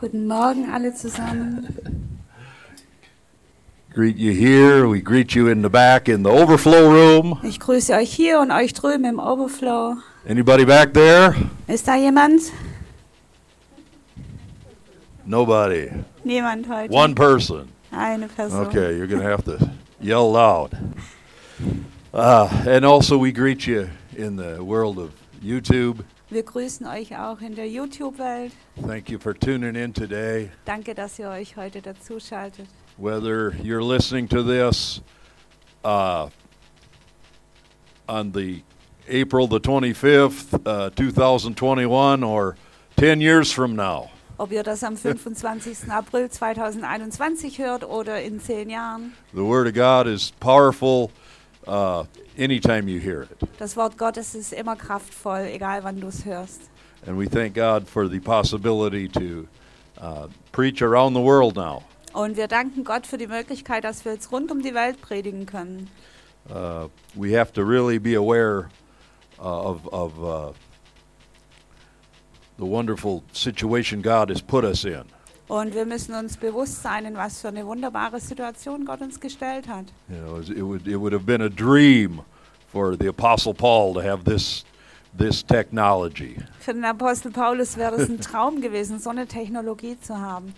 Guten Morgen alle zusammen. Greet you here. We greet you in the back in the overflow room. Ich grüße euch hier und euch drüben im Overflow. Anybody back there? Ist da jemand? Nobody. Niemand heute. One person. Eine Person. Okay, you're going to have to yell loud. Uh, and also, we greet you in the world of YouTube. Wir grüßen euch auch in der YouTube-Welt. Thank you for tuning in today. Danke, dass ihr euch heute dazuschaltet. Whether you're listening to this uh, on the April the 25th, uh, 2021, or 10 years from now. Ob ihr das am 25. April 2021 hört oder in zehn Jahren. The Word of God is powerful uh, anytime you hear it. Das Wort Gottes ist immer kraftvoll, egal wann du es hörst. And we thank God for the possibility to uh, preach around the world now. Und wir danken Gott für die Möglichkeit, dass wir jetzt rund um die Welt predigen können. Uh, we have to really be aware uh, of, of uh, the wonderful situation God has put us in. Und wir müssen uns bewusst sein, in was für eine wunderbare Situation Gott uns gestellt hat. You know, it would, it would have been a dream for the Apostle Paul to have this, this technology. Für den Apostel Paulus wäre es ein Traum gewesen, so eine Technologie zu haben.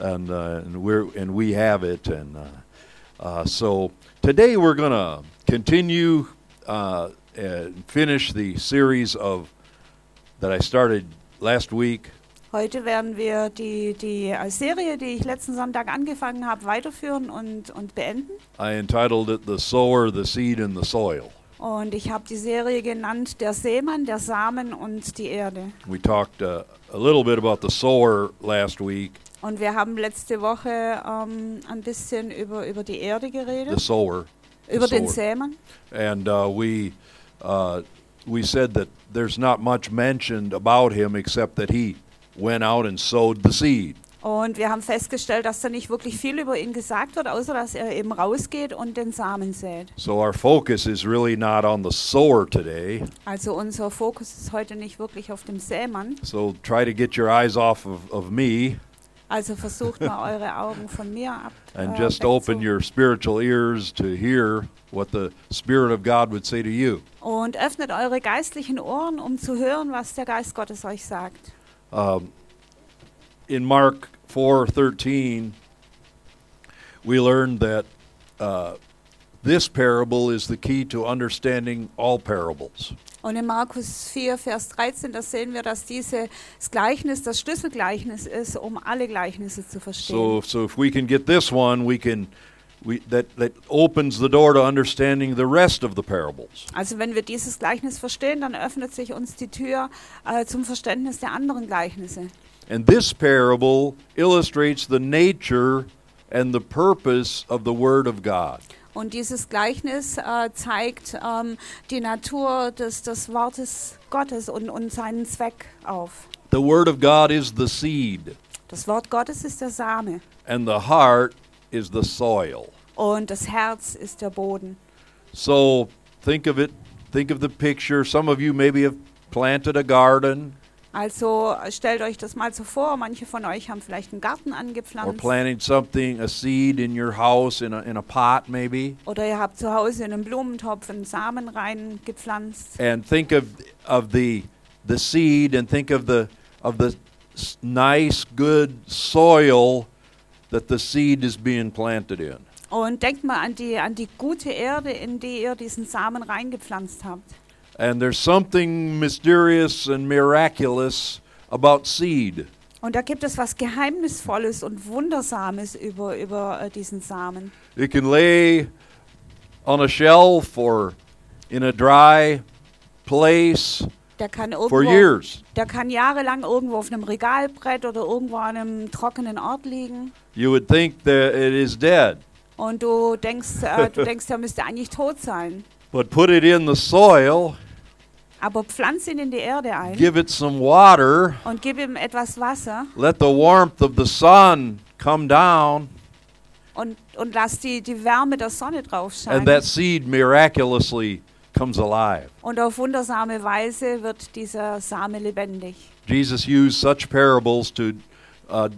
and uh, and we're and we have it and uh, uh, so today we're going to continue uh, and finish the series of that I started last week Heute werden wir die, die äh, Serie, die ich letzten Sonntag angefangen habe, weiterführen und, und beenden. I entitled it the sower the seed and the soil Und ich habe die Serie genannt Der Seemann, der Samen und die Erde. we talked uh, a little bit about the sower last week Und wir haben letzte Woche ähm, ein bisschen über, über die Erde the geredet, sower über den sower. Sämann. and uh, we uh, we said that there's not much mentioned about him except that he went out and sowed the seed Und wir haben festgestellt, dass da nicht wirklich viel über ihn gesagt wird, außer dass er eben rausgeht und den Samen sät. So our focus is really not on the sower today. Also unser Fokus ist heute nicht wirklich auf dem Sämann. So try to get your eyes off of, of me Also versucht mal eure Augen von mir ab. and äh, just open your spiritual ears to hear what the Spirit of God would say to you. Und öffnet eure geistlichen Ohren, um zu hören, was der Geist Gottes euch sagt. Um, in Mark 4:13, we learned that uh, this parable is the key to understanding all parables. Und in Markus 4, Vers 13, da sehen wir, dass dieses Gleichnis das Schlüsselgleichnis ist, um alle Gleichnisse zu verstehen. So, so if we can get this one, we can. We, that, that opens the door to understanding the rest of the parables. Also wenn wir dieses Gleichnis verstehen, dann öffnet sich uns die Tür äh, zum Verständnis der anderen Gleichnisse. And this parable illustrates the nature and the purpose of the Word of God. Und dieses Gleichnis äh, zeigt ähm, die Natur des, des Wortes Gottes und, und seinen Zweck auf. The Word of God is the seed, Das Wort Gottes ist der Same and the heart is the soil. Und das Herz ist der Boden. So think of it, think of the picture. Some of you maybe have planted a garden Also stellt euch das mal so vor, manche von euch haben vielleicht einen Garten or angepflanzt planting something, a seed in your house in a, in a pot maybe. oder ihr habt zu Hause in einen Blumentopf einen Samen reingepflanzt. And think of, of the, the seed and think of the, of the s- nice, good soil that the seed is being planted in. Und denkt mal an die, an die gute Erde, in die ihr diesen Samen reingepflanzt habt. And there's something mysterious and miraculous about seed. Und da gibt es was Geheimnisvolles und Wundersames über, über äh, diesen Samen. It can lay on a shelf or in a dry place Der kann, for irgendwo, years. der kann jahrelang irgendwo auf einem Regalbrett oder irgendwo an einem trockenen Ort liegen. You would think that it is dead, Und du denkst, äh, du denkst, der müsste eigentlich tot sein. but put it in the soil, Aber pflanz ihn in die Erde ein give it some water, und gib ihm etwas Wasser let the warmth of the sun come down, und, und lass die, die Wärme der Sonne drauf and that scheinen. seed miraculously comes alive. Und auf wundersame Weise wird dieser Same lebendig. Jesus used such parables to uh,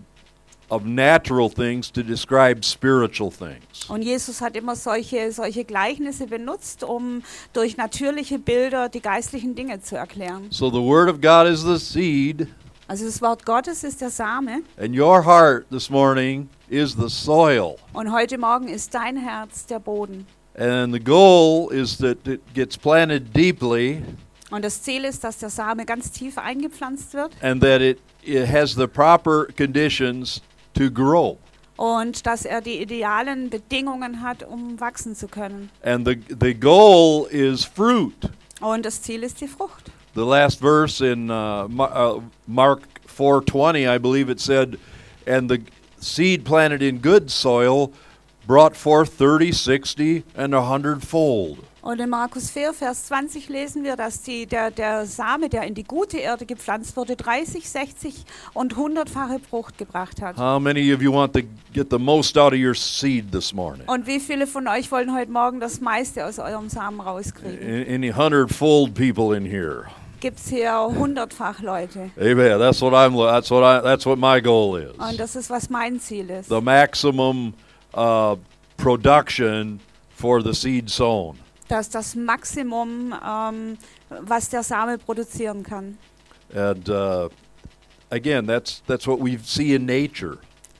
of natural things to describe spiritual things. Und Jesus hat immer solche, solche Gleichnisse benutzt, um durch natürliche Bilder die geistlichen Dinge zu erklären. So the Word of God is the seed, Also das Wort Gottes ist der Same and your heart this morning is the soil. und heute Morgen ist dein Herz der Boden. And the goal is that it gets planted deeply Und das Ziel ist, dass der Same ganz tief eingepflanzt wird and that it, it has the proper conditions to grow. und dass er die idealen Bedingungen hat, um wachsen zu können. And the, the goal is fruit. Und das Ziel ist die Frucht. The last verse in uh, uh, Mark 4:20, I believe it said, and the seed planted in good soil brought forth 30, 60, and a hundredfold. Und in Markus 4, Vers 20 lesen wir, dass die, der, der Same, der in die gute Erde gepflanzt wurde, 30, 60 und 100-fache Frucht gebracht hat. How many of you want to get the most out of your seed this morning? Und wie viele von euch wollen heute Morgen das meiste aus eurem Samen rauskriegen? Any hundredfold people in here? Gibt es hier hundertfach Leute? Amen. That's what I'm. That's what I. That's what my goal is. Und das ist, was mein Ziel ist. The maximum uh, production for the seed sown. Dass das Maximum, ähm, was der Same produzieren kann. And uh, again, that's that's what we see in nature.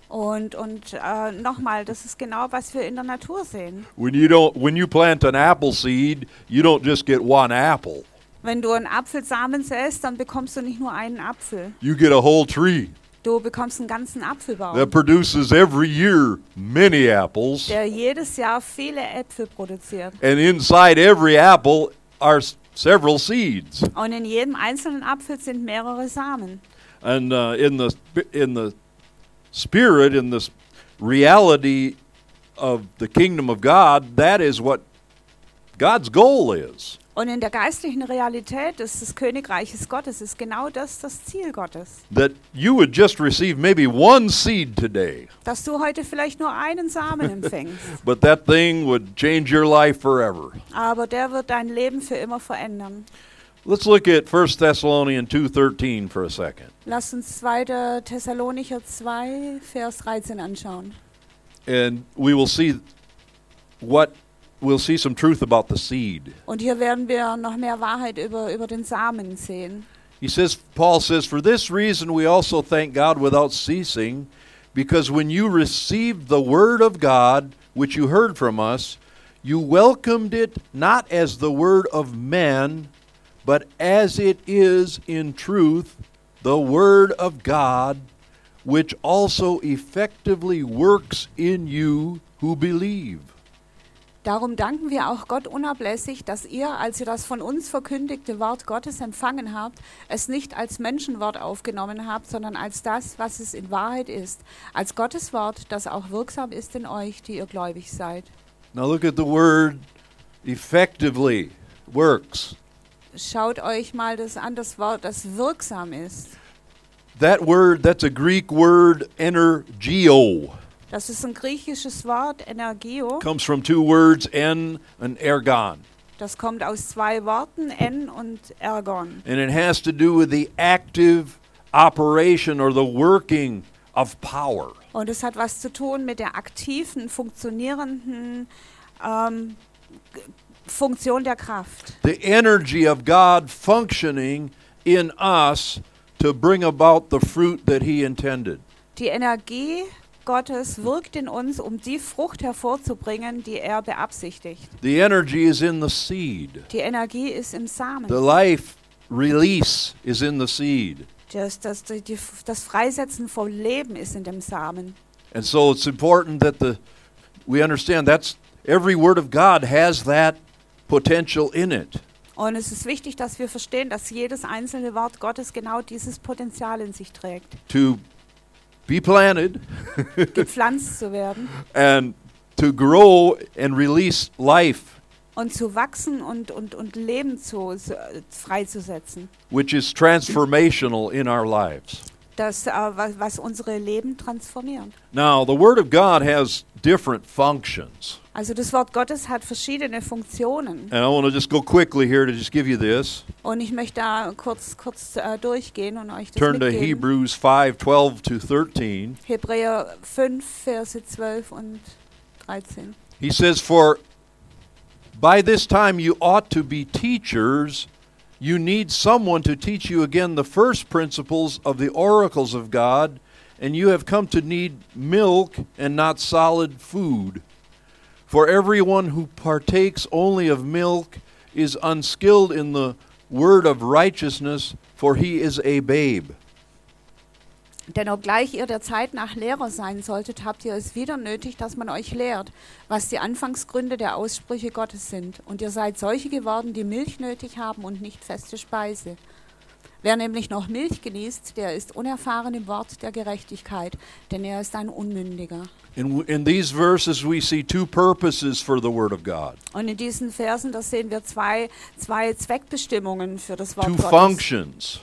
Und, und äh, nochmal, das ist genau, was wir in der Natur sehen. When you don't, when you plant an apple seed, you don't just get one apple. Wenn du einen Apfelsamen säst, dann bekommst du nicht nur einen Apfel. You get a whole tree Du bekommst einen ganzen Apfelbaum, that produces every year many apples, der jedes Jahr viele Äpfel produziert. and inside every apple are s- several seeds. Und in jedem einzelnen Apfel sind mehrere Samen. And uh, in the sp- in the spirit, in this reality of the kingdom of God, that is what God's goal is. Und in der geistlichen Realität des, des Königreiches Gottes ist genau das das Ziel Gottes. That you would just receive maybe one seed today, Dass du heute vielleicht nur einen Samen empfängst, but that thing would change your life forever. aber der wird dein Leben für immer verändern. Let's look at 1 Thessalonians 2:13 for a second. Lass uns 2. Thessalonicher 2, Vers 13 anschauen. And we will see what we'll see some truth about the seed. Und hier werden wir noch mehr Wahrheit über, über den Samen sehen. He says Paul says for this reason we also thank God without ceasing because when you received the word of God which you heard from us you welcomed it not as the word of men but as it is in truth the word of God which also effectively works in you who believe. Darum danken wir auch Gott unablässig, dass ihr, als ihr das von uns verkündigte Wort Gottes empfangen habt, es nicht als Menschenwort aufgenommen habt, sondern als das, was es in Wahrheit ist, als Gottes Wort, das auch wirksam ist in euch, die ihr gläubig seid. Now look at the word effectively works. Schaut euch mal das an, das Wort, das wirksam ist. That word, that's a Greek word, energeo. Das ist ein griechisches Wort, Energio. Comes from two words, en and ergon. Das kommt aus zwei Worten, en und ergon. And it has to do with the active operation or the working of power. Und es hat was zu tun mit der aktiven, funktionierenden ähm, Funktion der Kraft. The energy of God functioning in us to bring about the fruit that He intended. Die Energie Gottes wirkt in uns, um die Frucht hervorzubringen, die er beabsichtigt. The energy is in the seed, Die Energie ist im the Samen. life release is in the seed. Das, das, die, das Freisetzen von Leben ist in dem Samen. And so it's important that the we understand that's every word of God has that potential in it. Und es ist wichtig, dass wir verstehen, dass jedes einzelne Wort Gottes genau dieses Potenzial in sich trägt, To be planted gepflanzt zu werden and to grow and release life, und zu wachsen und, und, und Leben zu, zu, freizusetzen. which is transformational in our lives. Das, äh, was, was unsere Leben transformiert. Now, the Word of God has different functions. Also das Wort Gottes hat verschiedene Funktionen. And I want to just go quickly here to just give you this. Und ich möchte da kurz, kurz äh, durchgehen und euch das Turn to mitgeben. Hebrews 5 12 to 13. Hebräer 5, Verse 12 und 13. He says, For by this time you ought to be teachers. You need someone to teach you again the first principles of the oracles of God, and you have come to need milk and not solid food. For everyone who partakes only of milk is unskilled in the word of righteousness, for he is a babe. Denn obgleich ihr der Zeit nach Lehrer sein solltet, habt ihr es wieder nötig, dass man euch lehrt, was die Anfangsgründe der Aussprüche Gottes sind. Und ihr seid solche geworden, die Milch nötig haben und nicht feste Speise. Wer nämlich noch Milch genießt, der ist unerfahren im Wort der Gerechtigkeit, denn er ist ein Unmündiger. In, in these verses, we see two purposes for the Word of God, Und in diesen Versen, da sehen wir zwei, zwei Zweckbestimmungen für das Wort two Gottes. functions.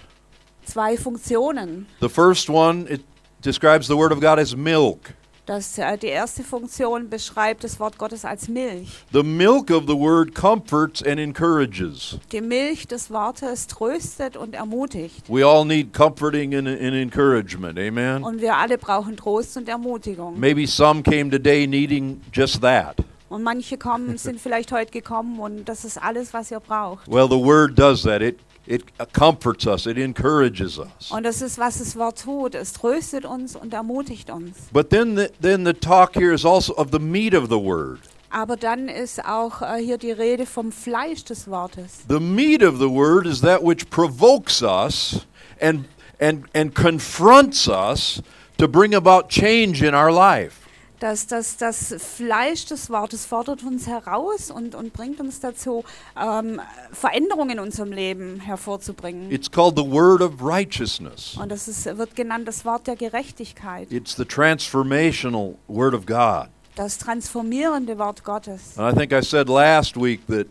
Zwei Funktionen. The first one, it describes the Word of God as milk. Das, äh, die erste Funktion beschreibt das Wort Gottes als Milch. The milk of the Word comforts and encourages. Die Milch des Wortes tröstet und ermutigt. We all need comforting and, and encouragement. Amen. Und wir alle brauchen Trost und Ermutigung. Maybe some came today needing just that. Und manche kommen, sind vielleicht heute gekommen und das ist alles, was ihr braucht. Well, the Word does that. It it comforts us. It encourages us. Und das ist, was das Wort tut. Es tröstet uns und ermutigt uns. But then the, then the talk here is also of the meat of the Word. Aber dann ist auch äh, hier die Rede vom Fleisch des Wortes. The meat of the Word is that which provokes us and and and confronts us to bring about change in our life. Das, das, das Fleisch des Wortes fordert uns heraus und, und bringt uns dazu, ähm, Veränderungen in unserem Leben hervorzubringen. It's called the Word of righteousness. Und das ist, wird genannt das Wort der Gerechtigkeit, It's the transformational Word of God. das transformierende Wort Gottes. And I think I said last week that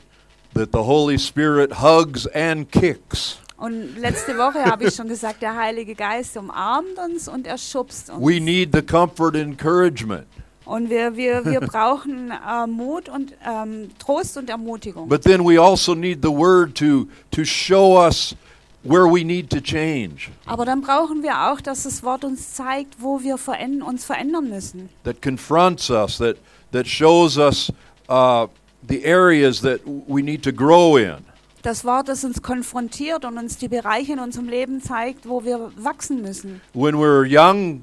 that the Holy Spirit hugs and kicks. Und letzte Woche habe ich schon gesagt, der Heilige Geist umarmt uns und er schubst uns. We need the comfort and encouragement. Und wir, wir, wir brauchen äh, Mut und ähm, Trost und Ermutigung. But then we also need the word to to show us where we need to change. Aber dann brauchen wir auch, dass das Wort uns zeigt, wo wir veränd uns verändern müssen. That confronts us, that that shows us uh, the areas that we need to grow in. Das Wort, das uns konfrontiert und uns die Bereiche in unserem Leben zeigt, wo wir wachsen müssen. When we're young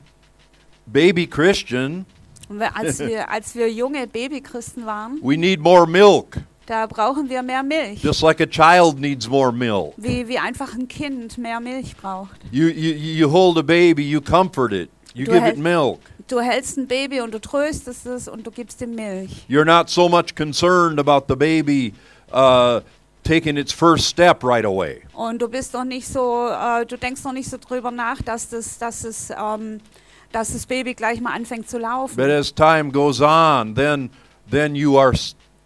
baby Christian, wir, als, wir, als wir junge Babychristen waren, we need more milk, da brauchen wir mehr Milch. just like a child needs more milk. Wie, wie einfach ein Kind mehr Milch braucht. You you you hold a baby, you comfort it, you Du give it milk. Du hältst ein Baby und du tröstest es und du gibst ihm Milch. You're not so much concerned about the baby uh, taking its first step right away. Und du bist noch nicht so, äh, du denkst noch nicht so drüber nach, dass das, dass es, ähm, dass das Baby gleich mal anfängt zu laufen. But as time goes on, then then you are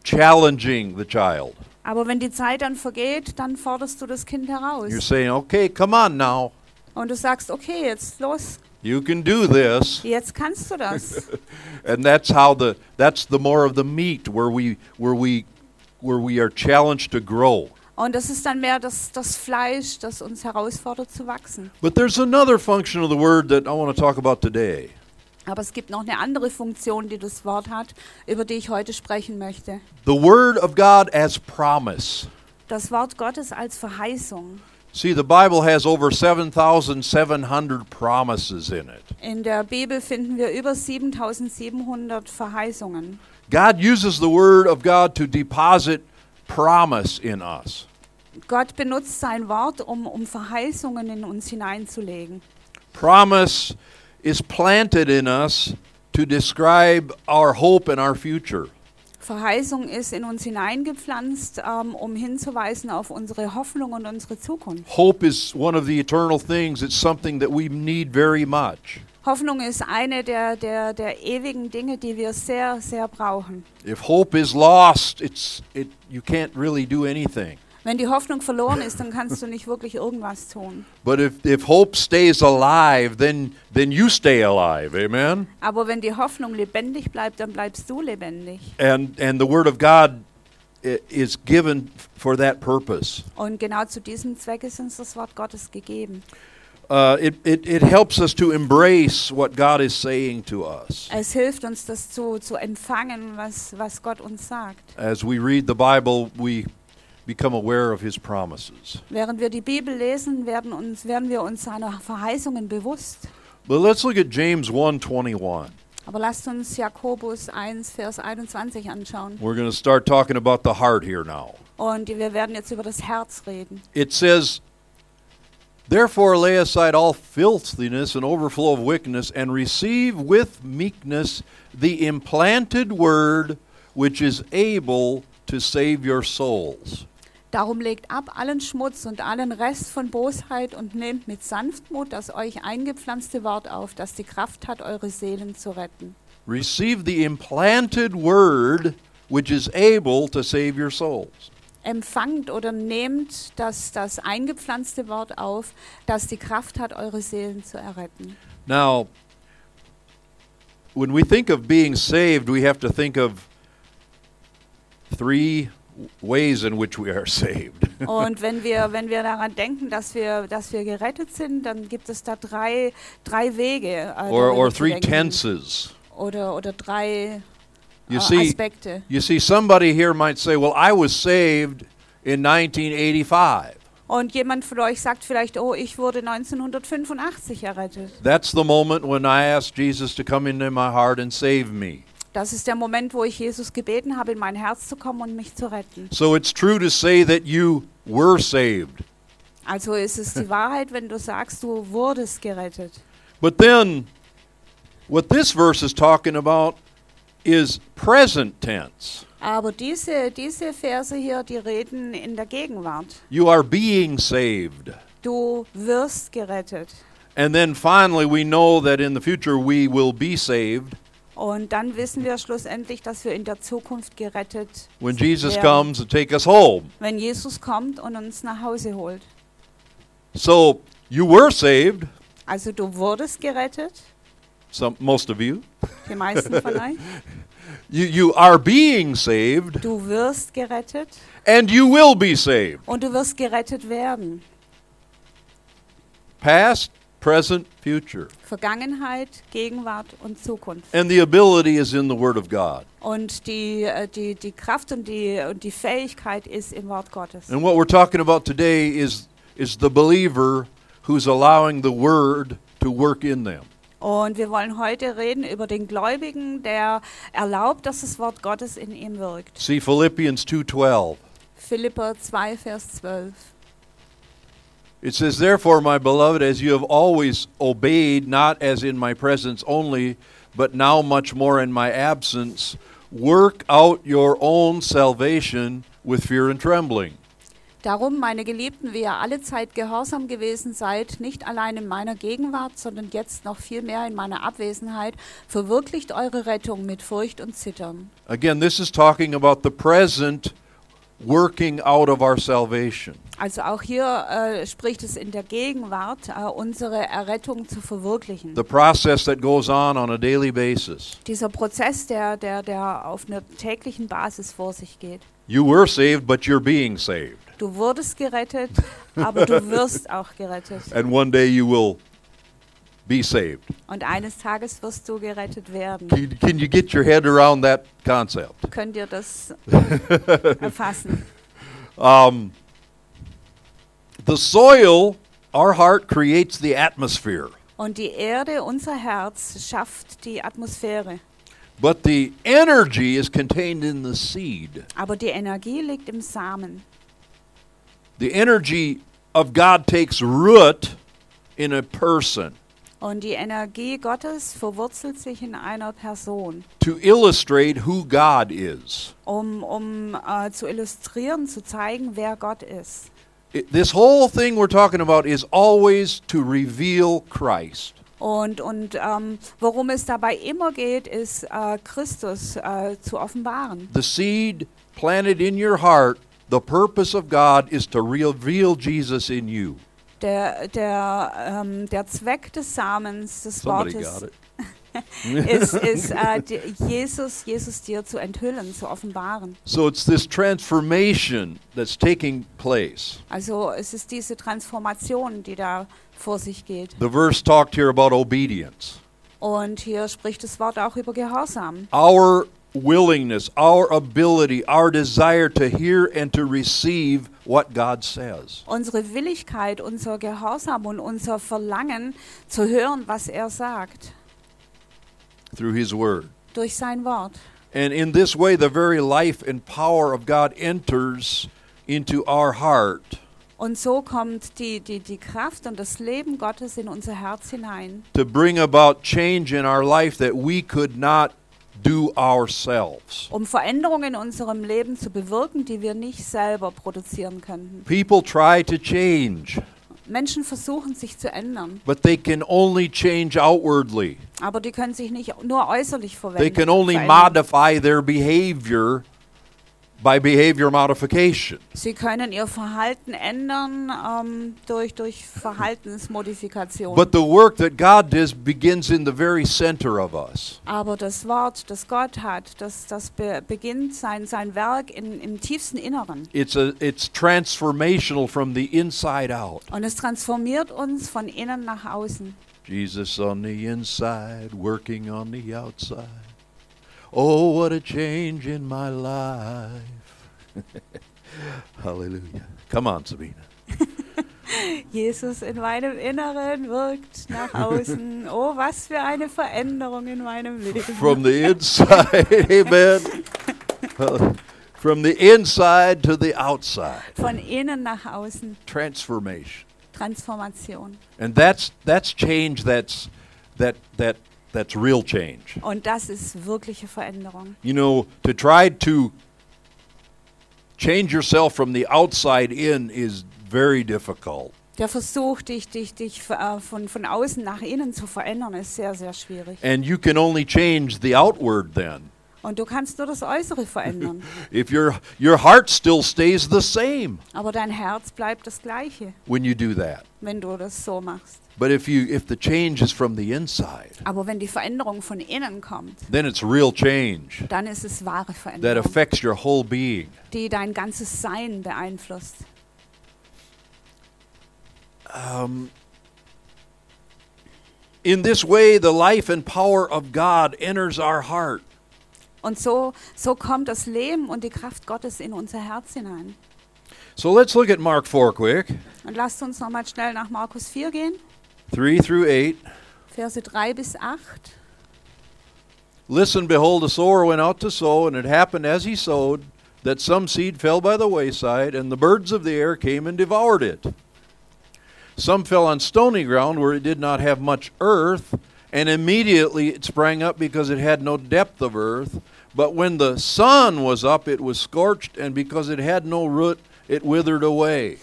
challenging the child. Aber wenn die Zeit dann vergeht, dann forderst du das Kind heraus. You're saying, "Okay, come on now. Und du sagst, okay, jetzt los, You can do this." jetzt kannst du das. And that's how the that's the more of the meat where we where we where we are challenged to grow. Und das ist dann mehr das, das Fleisch, das uns herausfordert zu wachsen. But there's another function of the word that I want to talk about today. Aber es gibt noch eine andere Funktion, die das Wort hat, über die ich heute sprechen möchte. The word of God as promise. Das Wort Gottes als Verheißung. See, the Bible has over 7,700 promises in it. In der Bibel finden wir über 7700 Verheißungen. God uses the word of God to deposit promise in us. Gott benutzt sein Wort, um, um Verheißungen in uns hineinzulegen. Promise is planted in us to describe our hope and our future. Verheißung ist in uns hineingepflanzt, ähm, um hinzuweisen auf unsere Hoffnung und unsere Zukunft. Hope is one of the eternal things. It's something that we need very much. Hoffnung ist eine der, der, der ewigen Dinge, die wir sehr, sehr brauchen. If hope is lost, it's it you can't really do anything. Wenn die Hoffnung verloren ist, dann kannst du nicht wirklich irgendwas tun. But if, if hope stays alive, then, then you stay alive. Amen? Aber wenn die Hoffnung lebendig bleibt, dann bleibst du lebendig. And, and the Word of God is given for that purpose. Und genau zu diesem Zweck ist uns das Wort Gottes gegeben. Uh, it, it, it helps us to embrace what God is saying to us. Es hilft uns, das zu, zu empfangen, was, was Gott uns sagt. As we read the Bible, we become aware of His promises. Während wir die Bibel lesen, werden, uns, werden wir uns seiner Verheißungen bewusst. But let's look at James 1:21. Aber lasst uns Jakobus 1, Vers 21 anschauen. We're going to start talking about the heart here now. Und wir werden jetzt über das Herz reden. It says, Therefore lay aside all filthiness and overflow of wickedness, and receive with meekness the implanted word which is able to save your souls. Darum legt ab allen Schmutz und allen Rest von Bosheit und nehmt mit Sanftmut das euch eingepflanzte Wort auf, das die Kraft hat, eure Seelen zu retten. Receive the implanted word which is able to save your souls. Empfangt oder nehmt das, das eingepflanzte Wort auf, das die Kraft hat, eure Seelen zu erretten. Now, when we think of being saved, we have to think of three ways in which we are saved. Und wenn wir, wenn wir daran denken, dass wir, dass wir gerettet sind, dann gibt es da drei, drei Wege. äh, or, or three tenses. Oder, oder drei You äh, see, Aspekte. you see, somebody here might say, "Well, I was saved in 1985." Und jemand von euch sagt vielleicht, oh, ich wurde 1985 errettet. That's the moment when I asked Jesus to come into my heart and save me. Das ist der Moment, wo ich Jesus gebeten habe, in mein Herz zu kommen und mich zu retten. So it's true to say that you were saved. Also ist es die Wahrheit, wenn du sagst, du wurdest gerettet. But then, what this verse is talking about is present tense. Aber diese, diese Verse hier, die reden in der Gegenwart. You are being saved. Du wirst gerettet. And then finally, we know that in the future we will be saved Und dann wissen wir schlussendlich, dass wir in der Zukunft gerettet when Jesus werden, comes to take us home. wenn Jesus kommt und uns nach Hause holt. So you were saved, Also du wurdest gerettet, some, most of you. die meisten von euch. You, you are being saved, Du wirst gerettet and you will be saved. und du wirst gerettet werden. Past, present, future. Vergangenheit, Gegenwart und Zukunft. And the ability is in the Word of God. Und die, äh, die, die Kraft und die, und die Fähigkeit ist im Wort Gottes. And what we're talking about today is, is the believer who's allowing the Word to work in them. Und wir wollen heute reden über den Gläubigen, der erlaubt, dass das Wort Gottes in ihm wirkt. See Philippians 2:12. Philipper 2, Vers 12. It says, Therefore, my beloved, as you have always obeyed, not as in my presence only, but now much more in my absence, work out your own salvation with fear and trembling. Darum, meine Geliebten, wie ihr alle Zeit gehorsam gewesen seid, nicht allein in meiner Gegenwart, sondern jetzt noch viel mehr in meiner Abwesenheit, verwirklicht eure Rettung mit Furcht und Zittern. Again, this is talking about the present working out of our salvation. Also auch hier äh, spricht es in der Gegenwart, äh, unsere Errettung zu verwirklichen. The process that goes on on a daily basis. Dieser Prozess, der, der, der auf einer täglichen Basis vor sich geht. You were saved, but you're being saved. Du wurdest gerettet, aber du wirst auch gerettet. And one day you will be saved. Und eines Tages wirst du gerettet werden. Can you, can you get your head around that concept? Könnt ihr das erfassen? Um, the soil, our heart, creates the atmosphere, Und die Erde, unser Herz, schafft die Atmosphäre. but the energy is contained in the seed. Aber die Energie liegt im Samen. The energy of God takes root in a person Und die Energie Gottes verwurzelt sich in einer Person, to illustrate who God is. um, um äh, zu illustrieren, zu zeigen, wer Gott ist. It- this whole thing we're talking about is always to reveal Christ. Und, und ähm, worum es dabei immer geht, ist äh, Christus äh, zu offenbaren. The seed planted in your heart the purpose of God is to reveal Jesus in you. Der, der, ähm, der Zweck des Samens, des Somebody Wortes, ist, ist die, Jesus, Jesus dir zu enthüllen, zu offenbaren. So it's this transformation that's taking place. Also es ist diese Transformation, die da vor sich geht. The verse talked here about obedience. Und hier spricht das Wort auch über Gehorsam. Our willingness, our ability, our desire to hear and to receive what God says. Unsere Willigkeit, unser Gehorsam und unser Verlangen zu hören, was er sagt, through His Word. durch sein Wort. And in this way, the very life and power of God enters into our heart Und so kommt die, die, die Kraft und das Leben Gottes in unser Herz hinein, to bring about change in our life that we could not do ourselves. um Veränderungen in unserem Leben zu bewirken, die wir nicht selber produzieren könnten. People try to change, Menschen versuchen sich zu ändern, but they can only change outwardly. aber die können sich nicht nur äußerlich They verwenden. can only verändern. modify their behavior by behavior modification. Sie können ihr Verhalten ändern ähm, durch, durch Verhaltensmodifikation. But the work that God does begins in the very center of us. Aber das Wort, das Gott hat, das, das be beginnt sein, sein Werk in, im tiefsten Inneren. It's a it's transformational from the inside out. Und es transformiert uns von innen nach außen. Jesus on the inside, working on the outside. Oh, what a change in my life. Hallelujah. Come on, Sabina. Jesus in meinem Inneren wirkt nach außen. Oh, was für eine Veränderung in meinem Leben. From the inside, amen. From the inside to the outside. Von innen nach außen. Transformation. Transformation. And that's that's change that's that that that's real change. Und das ist wirkliche Veränderung. You know, to try to change yourself from the outside in is very difficult. Der Versuch, dich, dich, dich äh, von, von außen nach innen zu verändern, ist sehr, sehr schwierig. And you can only change the outward then. Und du kannst nur das Äußere verändern. If your your heart still stays the same Aber dein Herz bleibt das Gleiche, when you do that. wenn du das so machst. But if you if the change is from the inside, Aber wenn die Veränderung von innen kommt, then it's real change dann ist es wahre that Veränderung, affects your whole being. die dein ganzes Sein beeinflusst. Um, in this way, the life and power of God enters our heart. Und so, so kommt das Leben und die Kraft Gottes in unser Herz hinein. So let's look at Mark 4 quick Und lasst uns nochmal schnell nach Markus 4 gehen, 3 through 8. Verse 3 bis 8. Listen, behold, a sower went out to sow, and it happened as he sowed that some seed fell by the wayside, and the birds of the air came and devoured it. Some fell on stony ground where it did not have much earth, and immediately it sprang up because it had no depth of earth. But when the sun was up, it was scorched, and because it had no root, it withered away.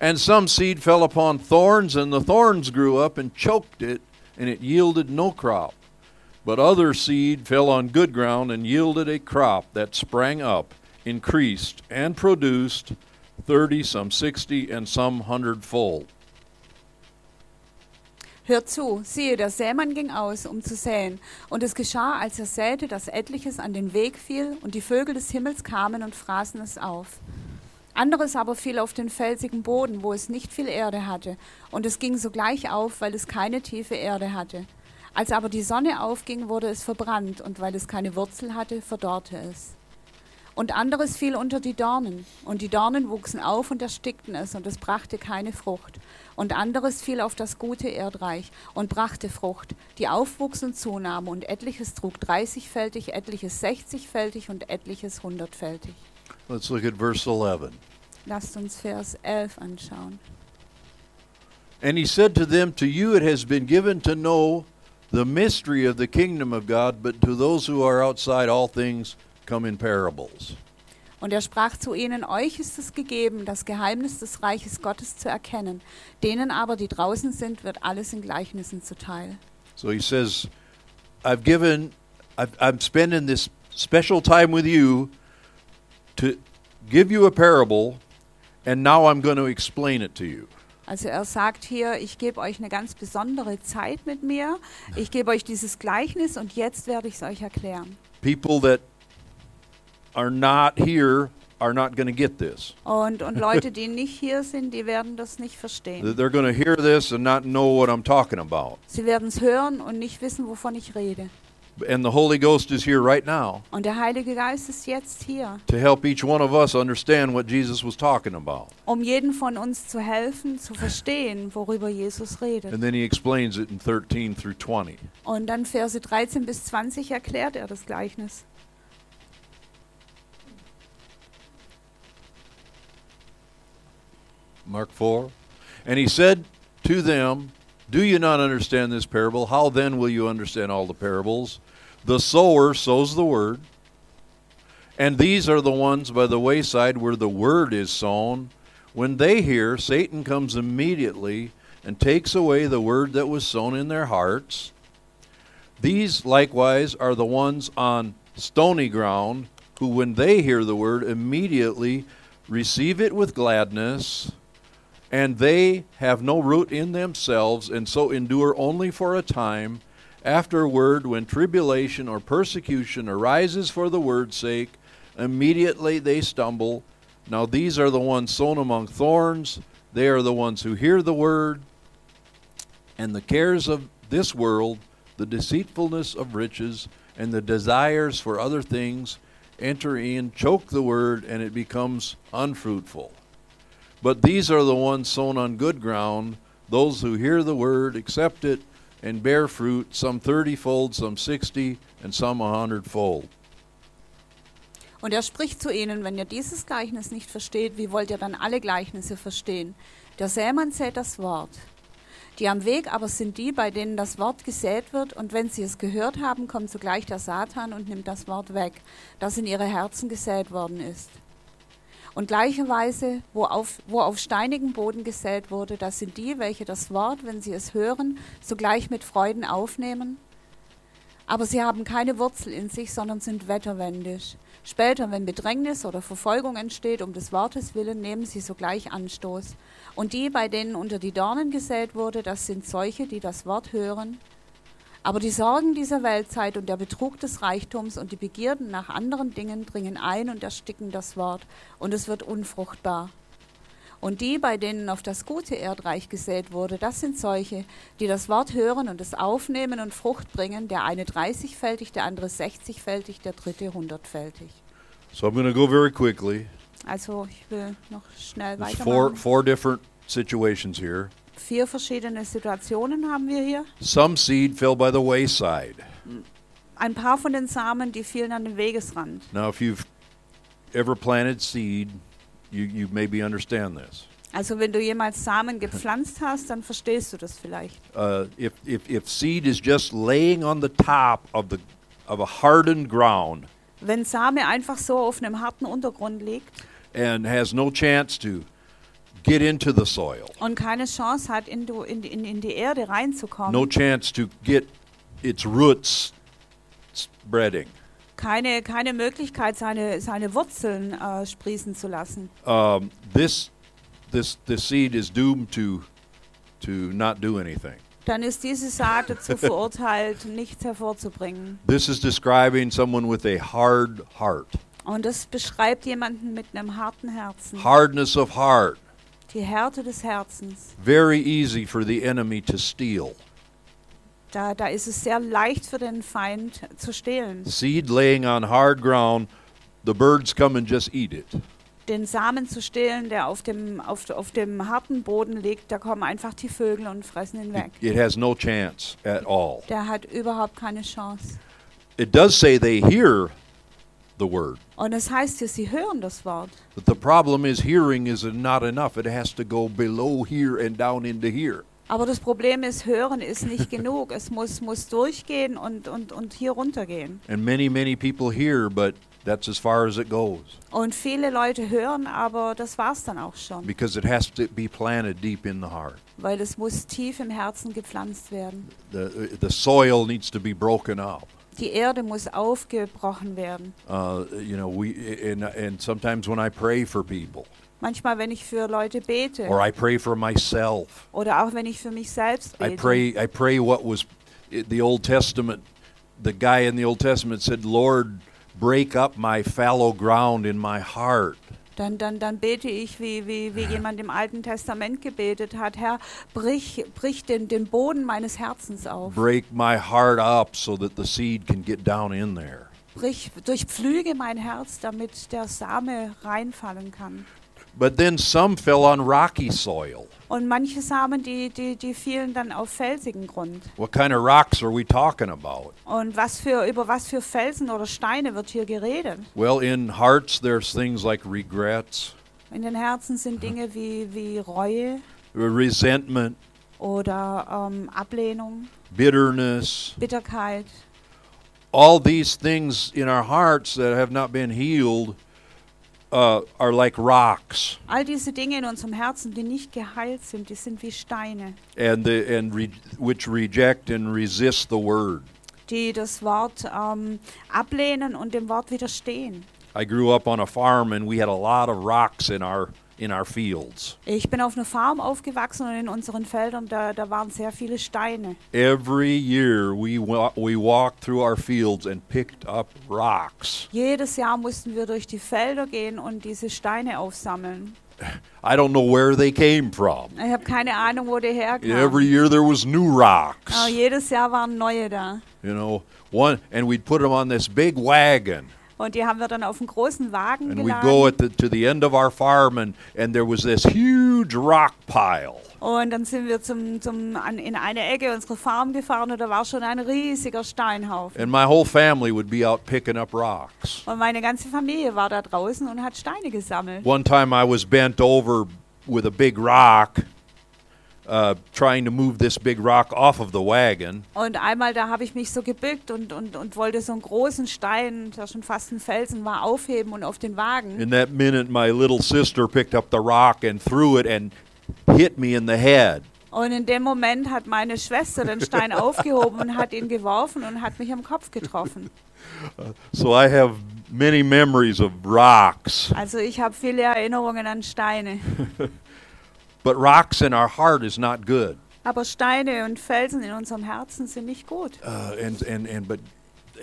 And some seed fell upon thorns, and the thorns grew up and choked it, and it yielded no crop. But other seed fell on good ground and yielded a crop that sprang up, increased, and produced thirty, some sixty, and some hundredfold. Hört zu, siehe, der Sämann ging aus, um zu säen. Und es geschah, als er säte, dass etliches an den Weg fiel, und die Vögel des Himmels kamen und fraßen es auf. Anderes aber fiel auf den felsigen Boden, wo es nicht viel Erde hatte, und es ging sogleich auf, weil es keine tiefe Erde hatte. Als aber die Sonne aufging, wurde es verbrannt, und weil es keine Wurzel hatte, verdorrte es. Und anderes fiel unter die Dornen, und die Dornen wuchsen auf und erstickten es, und es brachte keine Frucht. Und anderes fiel auf das gute Erdreich und brachte Frucht, die aufwuchs und zunahm, und etliches trug dreißigfältig, etliches sechzigfältig und etliches hundertfältig. Let's look at verse 11. Lasst uns Vers 11 anschauen. And he said to them, To you it has been given to know the mystery of the kingdom of God, but to those who are outside, all things come in parables. Und er sprach zu ihnen, euch ist es gegeben, das Geheimnis des Reiches Gottes zu erkennen. Denen aber, die draußen sind, wird alles in Gleichnissen zuteil. So he says, I've given, I've, I'm spending this special time with you to give you a parable, and now I'm going to explain it to you. Also er sagt hier, ich gebe euch eine ganz besondere Zeit mit mir. Ich gebe euch dieses Gleichnis und jetzt werde ich es euch erklären. People that are not here are not going to get this. Und, und Leute, die nicht hier sind, die werden das nicht verstehen. They're going to hear this and not know what I'm talking about. Sie werden es hören und nicht wissen, wovon ich rede. And the Holy Ghost is here right now Und der Heilige Geist ist jetzt hier, to help each one of us understand what Jesus was talking about. um jeden von uns zu helfen, zu verstehen, worüber Jesus redet. And then he explains it in 13 through 20. Und dann Verse 13 bis 20 erklärt er das Gleichnis. Mark 4. And he said to them, Do you not understand this parable? How then will you understand all the parables? The sower sows the word, and these are the ones by the wayside where the word is sown. When they hear, Satan comes immediately and takes away the word that was sown in their hearts. These likewise are the ones on stony ground, who, when they hear the word, immediately receive it with gladness and they have no root in themselves, and so endure only for a time. Afterward, when tribulation or persecution arises for the word's sake, immediately they stumble. Now, these are the ones sown among thorns. They are the ones who hear the word, and the cares of this world, the deceitfulness of riches, and the desires for other things enter in, choke the word, and it becomes unfruitful. But these are the ones sown on good ground, those who hear the word, accept it, and bear fruit, some thirtyfold, some sixty, and some a hundredfold. Und er spricht zu ihnen, wenn ihr dieses Gleichnis nicht versteht, wie wollt ihr dann alle Gleichnisse verstehen? Der Sämann sät das Wort. Die am Weg aber sind die, bei denen das Wort gesät wird, und wenn sie es gehört haben, kommt sogleich der Satan und nimmt das Wort weg, das in ihre Herzen gesät worden ist. Und gleicherweise, wo auf, wo auf steinigen Boden gesät wurde, das sind die, welche das Wort, wenn sie es hören, sogleich mit Freuden aufnehmen. Aber sie haben keine Wurzel in sich, sondern sind wetterwendig. Später, wenn Bedrängnis oder Verfolgung entsteht, um des Wortes willen, nehmen sie sogleich Anstoß. Und die, bei denen unter die Dornen gesät wurde, das sind solche, die das Wort hören. Aber die Sorgen dieser Weltzeit und der Betrug des Reichtums und die Begierden nach anderen Dingen dringen ein und ersticken das Wort, und es wird unfruchtbar. Und die, bei denen auf das gute Erdreich gesät wurde, das sind solche, die das Wort hören und es aufnehmen und Frucht bringen, der eine 30-fältig, der andere 60-fältig, der dritte 100-fältig. So I'm going to go very quickly. Also ich will noch schnell There's four, weitermachen. four different situations here. Vier verschiedene Situationen haben wir hier. Some seed fell by the wayside. Ein paar von den Samen, die fielen an den Wegesrand. Now, if you've ever planted seed, you, you maybe understand this. Also wenn du jemals Samen gepflanzt hast, dann verstehst du das vielleicht. Uh, if, if, if seed is just laying on the top of, the, of a hardened ground Wenn Same einfach so auf einem harten Untergrund liegt and has no chance to get into the soil, und keine Chance hat, in, du, in, in die Erde reinzukommen, no chance to get its roots spreading, keine, keine Möglichkeit, seine, seine Wurzeln äh, sprießen zu lassen, um, this, this, this seed is doomed to, to not do anything. dann ist diese Saat dazu verurteilt, nichts hervorzubringen. This is describing someone with a hard heart. Und das beschreibt jemanden mit einem harten Herzen. Hardness of heart. Die Härte des Herzens. Very easy for the enemy to steal. Da, da ist es sehr leicht für den Feind zu stehlen. Seed laying on hard ground, the birds come and just eat it. Den Samen zu stehlen, der auf dem, auf, auf dem harten Boden liegt, da kommen einfach die Vögel und fressen ihn It, weg. it has no chance at all. Der hat überhaupt keine Chance. It does say they hear the word, Und es heißt hier, sie hören das Wort. but the problem is hearing is not enough. It has to go below here and down into here. Aber das Problem ist, hören ist nicht genug. Es muss, muss durchgehen und, und, und hier runtergehen. And many, many people hear, but that's as far as it goes Und viele Leute hören, aber das war's dann auch schon. because it has to be planted deep in the heart. Weil es muss tief im Herzen gepflanzt werden. The, the soil needs to be broken up. Die Erde muss aufgebrochen werden. Uh, you know, we and and sometimes when I pray for people Manchmal, wenn ich für Leute bete or I pray for myself, oder auch wenn ich für mich selbst I bete. pray I pray what was i- the Old Testament. The guy in the Old Testament said, "Lord, break up my fallow ground in my heart." Dann, dann, dann bete ich, wie, wie, wie jemand im Alten Testament gebetet hat. Herr, brich, brich den, den Boden meines Herzens auf. Break my heart up so that the seed can get down in there. Brich, durchpflüge mein Herz, damit der Same reinfallen kann. But then some fell on rocky soil. Und manche Samen, die, die, die fielen dann auf felsigen Grund. What kind of rocks are we talking about? Und was für, über was für Felsen oder Steine wird hier geredet? Well, in hearts, there's things like regrets, In den Herzen sind Dinge wie, wie Reue resentment, oder ähm, Ablehnung, bitterness. Bitterkeit. All these things in our hearts that have not been healed uh, are like rocks, All diese Dinge in unserem Herzen, die nicht geheilt sind, die sind wie Steine, and the and re, which reject and resist the word. die das Wort ähm, ablehnen und dem Wort widerstehen. I grew up on a farm, and we had a lot of rocks in our in our fields. Ich bin auf einer Farm aufgewachsen und in unseren Feldern, da, da waren sehr viele Steine. Every year, we wa- we walked through our fields and picked up rocks. Jedes Jahr mussten wir durch die Felder gehen und diese Steine aufsammeln. I don't know where they came from. Ich habe keine Ahnung, wo die Every herkamen. year there was new rocks. Aber jedes Jahr waren neue da. You know, one and we'd put them on this big wagon, Und die haben wir dann auf einen großen Wagen and we'd go geladen. at the to the end of our farm, and and there was this huge rock pile. Und dann sind wir zum, zum, an, in eine Ecke unserer Farm gefahren und da war schon ein riesiger Steinhaufen. And my whole family would be out picking up rocks. Und meine ganze Familie war da draußen und hat Steine gesammelt. One time I was bent over with a big rock, uh, trying to move this big rock off of the wagon. Und einmal da habe ich mich so gebückt und, und, und wollte so einen großen Stein, der schon fast ein Felsen war, aufheben und auf den Wagen. In that minute, my little sister picked up the rock and threw it and hit me in the head. Und in dem Moment hat meine Schwester den Stein aufgehoben und hat ihn geworfen und hat mich am Kopf getroffen. So I have many memories of rocks. Also ich habe viele Erinnerungen an Steine. But rocks in our heart is not good. Aber Steine und Felsen in unserem Herzen sind nicht gut. Uh, and, and, and, but,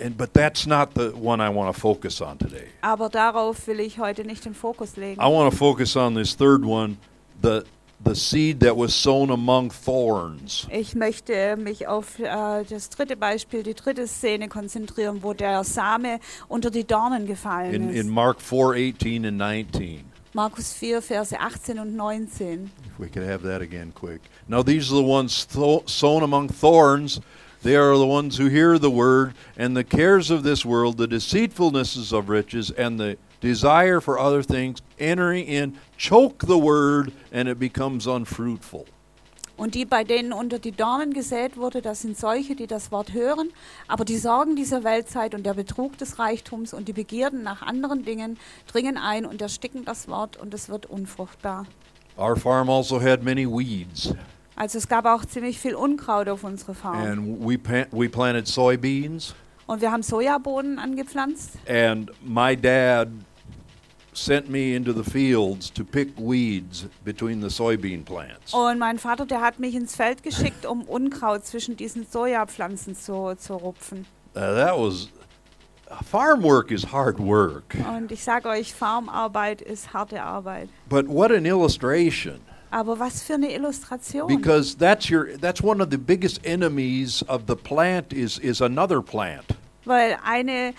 and, but that's not the one I want to focus on today. Aber darauf will ich heute nicht den Fokus legen. I want to focus on this third one the, the seed that was sown among thorns. Ich möchte mich auf äh, das dritte Beispiel, die dritte Szene konzentrieren, wo der Same unter die Dornen gefallen In, ist. in Mark 4 18 and 19. Markus 4, Verse 18 und 19. If we could have that again quick. Now, these are the ones sown among thorns. They are the ones who hear the word, and the cares of this world, the deceitfulnesses of riches, and the desire for other things entering in choke the word, and it becomes unfruitful. Und die, bei denen unter die Dornen gesät wurde, das sind solche, die das Wort hören, aber die Sorgen dieser Weltzeit und der Betrug des Reichtums und die Begierden nach anderen Dingen dringen ein und ersticken das Wort und es wird unfruchtbar. Our farm also had many weeds, Also es gab auch ziemlich viel Unkraut auf unserer Farm. and we, we planted soybeans. Und wir haben Sojabohnen angepflanzt. And my dad sent me into the fields to pick weeds between the soybean plants. Und mein Vater, der hat mich ins Feld geschickt, um Unkraut zwischen diesen Sojapflanzen zu, zu rupfen. Uh, that was farm work is hard work. Und ich sage euch, Farmarbeit ist harte Arbeit. But what an illustration Aber was für eine Illustration. because that's your that's one of the biggest enemies of the plant is is another plant. Weil eine,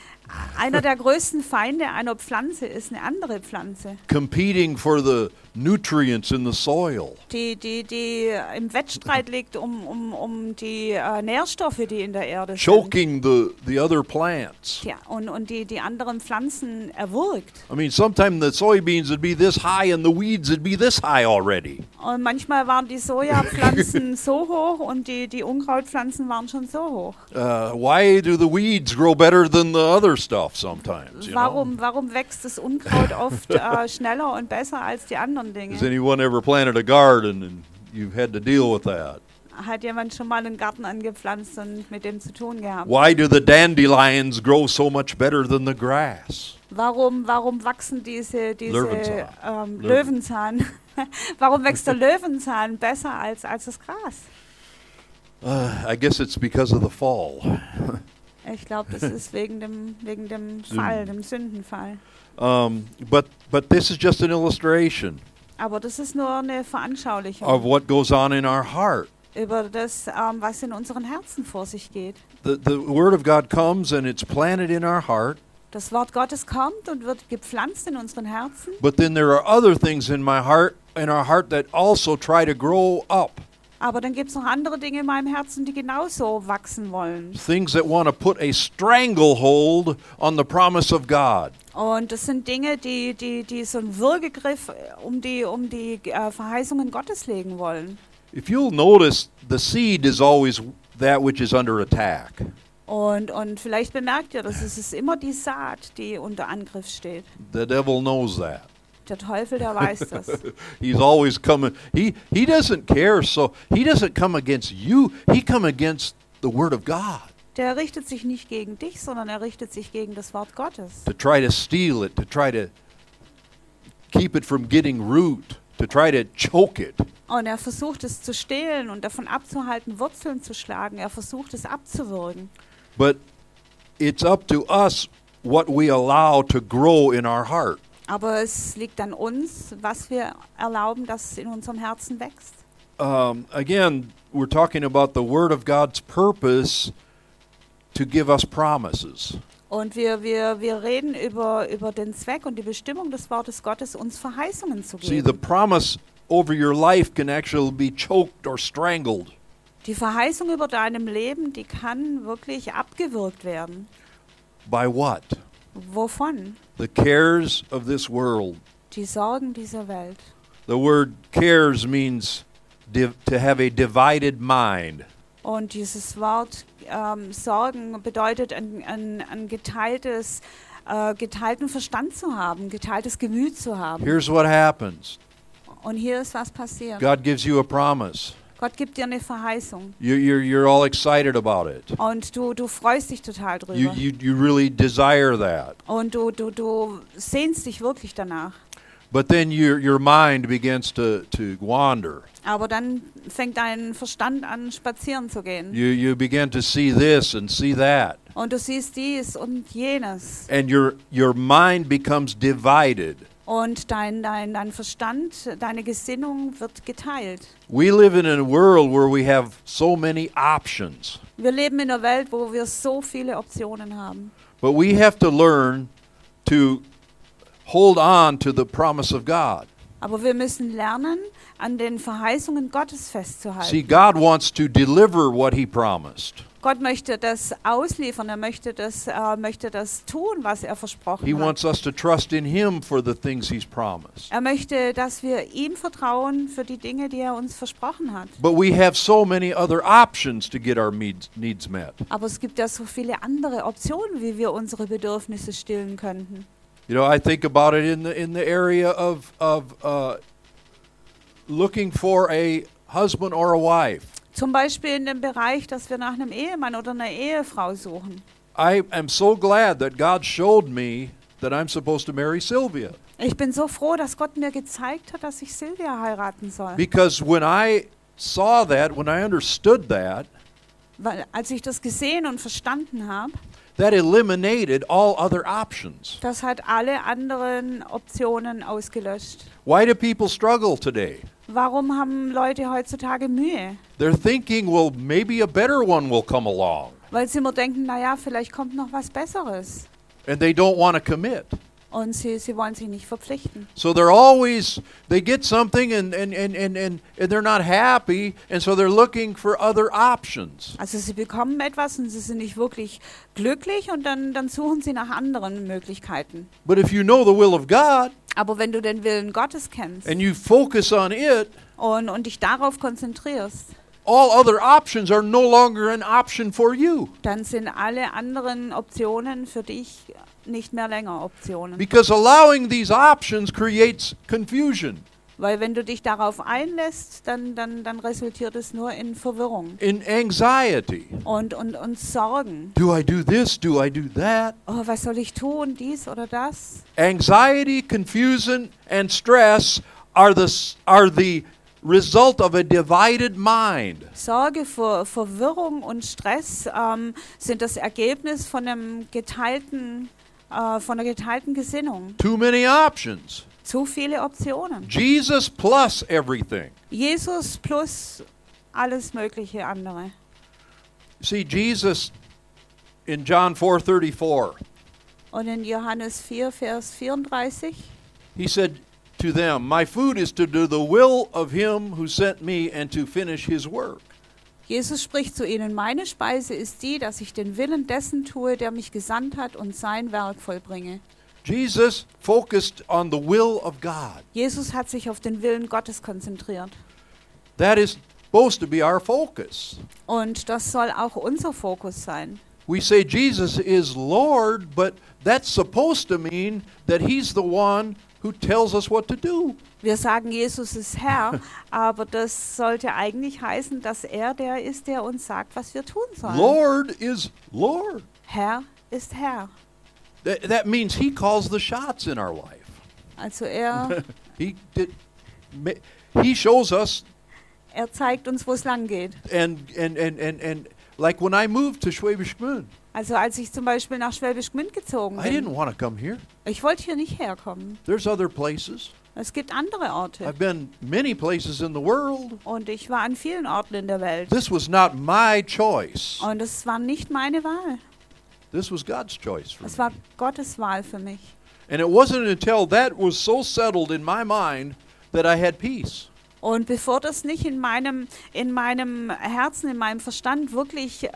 einer der größten Feinde einer Pflanze ist eine andere Pflanze, competing for the nutrients in the soil. die, die, die im Wettstreit liegt um, um, um die äh, Nährstoffe, die in der Erde sind. choking the, the other plants. Ja, und, und die, die anderen Pflanzen erwürgt. I mean, sometimes the soybeans would be this high and the weeds would be this high already. Und manchmal waren die Sojapflanzen so hoch und die, die Unkrautpflanzen waren schon so hoch. Uh, why do the weeds grow better than the other stuff sometimes? You know? Warum, warum wächst das Unkraut oft äh, schneller und besser als die anderen Has Dinge? anyone ever planted a garden and you've had to deal with that? Hat jemand schon mal einen Garten angepflanzt und mit dem zu tun gehabt? Why do the dandelions grow so much better than the grass? Warum, warum wachsen diese, diese Löwenzahn. Ähm, Löwen. Löwenzahn? warum wächst der Löwenzahn besser als, als das Gras? Uh, I guess it's because of the fall. Ich glaube, das ist wegen dem, wegen dem Fall, dem Sündenfall. Um, but but this is just an illustration Aber das ist nur eine Veranschaulichung of what goes on in our heart. über das, ähm, was in unseren Herzen vor sich geht. The the word of God comes and it's planted in our heart, Das Wort Gottes kommt und wird gepflanzt in unseren Herzen. but then there are other things in my heart in our heart that also try to grow up. Aber dann gibt es noch andere Dinge in meinem Herzen, die genauso wachsen wollen. Things that want to put a stranglehold on the promise of God. Und das sind Dinge, die, die, die so einen Würgegriff äh, um die, um die äh, Verheißungen Gottes legen wollen. If you'll notice, the seed is always that which is under attack. Und, und vielleicht bemerkt ihr, dass es ist immer die Saat, die unter Angriff steht. The devil knows that. Der Teufel, der weiß das. He's always coming. He he doesn't care. So he doesn't come against you. He come against the word of God Der richtet sich nicht gegen dich, sondern er richtet sich gegen das Wort Gottes. to try to steal it, to try to keep it from getting root, to try to choke it. Und er versucht es zu stehlen und davon abzuhalten, Wurzeln zu schlagen. Er versucht es abzuwürgen. But it's up to us what we allow to grow in our heart. Aber es liegt an uns, was wir erlauben, dass in unserem Herzen wächst. Um, again, we're talking about the word of God's purpose to give us promises. Und wir, wir, wir reden über, über den Zweck und die Bestimmung des Wortes Gottes, uns Verheißungen zu See, the geben. promise over your life can actually be choked or strangled. Die Verheißung über deinem Leben, die kann wirklich abgewürgt werden. By what? Wovon? The cares of this world. Die Sorgen dieser Welt. The word cares means to have a divided mind. Und dieses Wort ähm, Sorgen bedeutet ein, ein, ein geteiltes, äh, geteilten Verstand zu haben, geteiltes Gemüt zu haben. Here's what happens Und hier ist was passiert. God gives you a promise. Gott gibt dir eine Verheißung. You, you're, you're all excited about it. Und du, du freust dich total You, drüber. you, you really desire that. Und du, du, du sehnst dich wirklich danach. But then your, your mind begins to, to wander. Aber dann fängt dein Verstand an, spazieren zu gehen. You, you begin to see this and see that. Und du siehst dies und jenes. And your, your mind becomes divided. Und dein, dein, dein Verstand, deine Gesinnung wird geteilt. We live in a world where we have so many options. Wir leben in einer Welt, wo wir so viele Optionen haben. But we have to learn to hold on to the promise of God. Aber wir müssen lernen, an den Verheißungen Gottes festzuhalten. See, God wants to deliver what He promised. Gott möchte das ausliefern, er möchte das, äh, möchte das tun, was er versprochen He hat. wants us to trust in Him for the things He's promised. Er möchte, dass wir ihm vertrauen für die Dinge, die er uns versprochen hat. But we have so many other options to get our needs, needs met. Aber es gibt ja so viele andere Optionen, wie wir unsere Bedürfnisse stillen könnten. You know, I think about it in the in the area of of uh, looking for a husband or a wife. Zum Beispiel in dem Bereich, dass wir nach einem Ehemann oder einer Ehefrau suchen. I am so glad that God showed me that I'm supposed to marry Sylvia Ich bin so froh, dass Gott mir gezeigt hat, dass ich Silvia heiraten soll. because when I saw that, when I understood that, Weil als ich das gesehen und verstanden habe, that eliminated all other options. das hat alle anderen Optionen ausgelöscht. Why do people struggle today? Warum haben Leute heutzutage Mühe? They're thinking, well, maybe a better one will come along, Weil sie immer denken, naja, vielleicht kommt noch was Besseres. and they don't want to commit. Und sie, sie wollen sich nicht verpflichten. So they're always they get something and and, and, and, and they're not happy and so they're looking for other options. Also sie bekommen etwas und sie sind nicht wirklich glücklich und dann, dann suchen sie nach anderen Möglichkeiten. But if you know the will of God Aber wenn du den Willen Gottes kennst and you focus on it, und, und dich darauf konzentrierst, all other options are no longer an option for you dann sind alle anderen Optionen für dich nicht mehr länger Optionen. because allowing these options creates confusion. Weil wenn du dich darauf einlässt, dann, dann, dann resultiert es nur in Verwirrung in anxiety. und, und, und Sorgen. Do I do this? Do I do that? Oh, was soll ich tun, dies oder das? Anxiety, confusion, and stress are the, are the result of a divided mind. Sorge, Ver Verwirrung und Stress ähm, sind das Ergebnis von einem geteilten, äh, von einer geteilten Gesinnung. Too many options. Zu viele Optionen. Jesus plus everything. Jesus plus alles mögliche andere. See, Jesus in John 4:34, Und in Johannes 4, Vers 34, he said to them, "My food is to do the will of him who sent me and to finish his work." Jesus spricht zu ihnen, meine Speise ist die, dass ich den Willen dessen tue, der mich gesandt hat und sein Werk vollbringe. Jesus focused on the will of God. Jesus hat sich auf den Willen Gottes konzentriert. That is supposed to be our focus. Und das soll auch unser Fokus sein. We say Jesus is Lord, but that's supposed to mean that he's the one who tells us what to do. Wir sagen, Jesus ist Herr, aber das sollte eigentlich heißen, dass er der ist, der uns sagt, was wir tun sollen. Lord is Lord. Herr ist Herr. That, that means he calls the shots in our life. Also er, He did, he shows us er zeigt uns, wo es lang geht. and and and and and like when I moved to Schwäbisch Gmünd, Also als ich zum Beispiel nach Schwäbisch Gmünd gezogen I didn't want to come here. ich wollte hier nicht herkommen. There's other places. Es gibt andere Orte. I've been many places in the world. Und ich war an vielen Orten in der Welt. This was not my choice. Und es war nicht meine Wahl. This was God's choice for Es me. war Gottes Wahl für mich. And it wasn't until that was so settled in my mind that I had peace. Und bevor das nicht in meinem, in meinem Herzen, in meinem Verstand wirklich äh,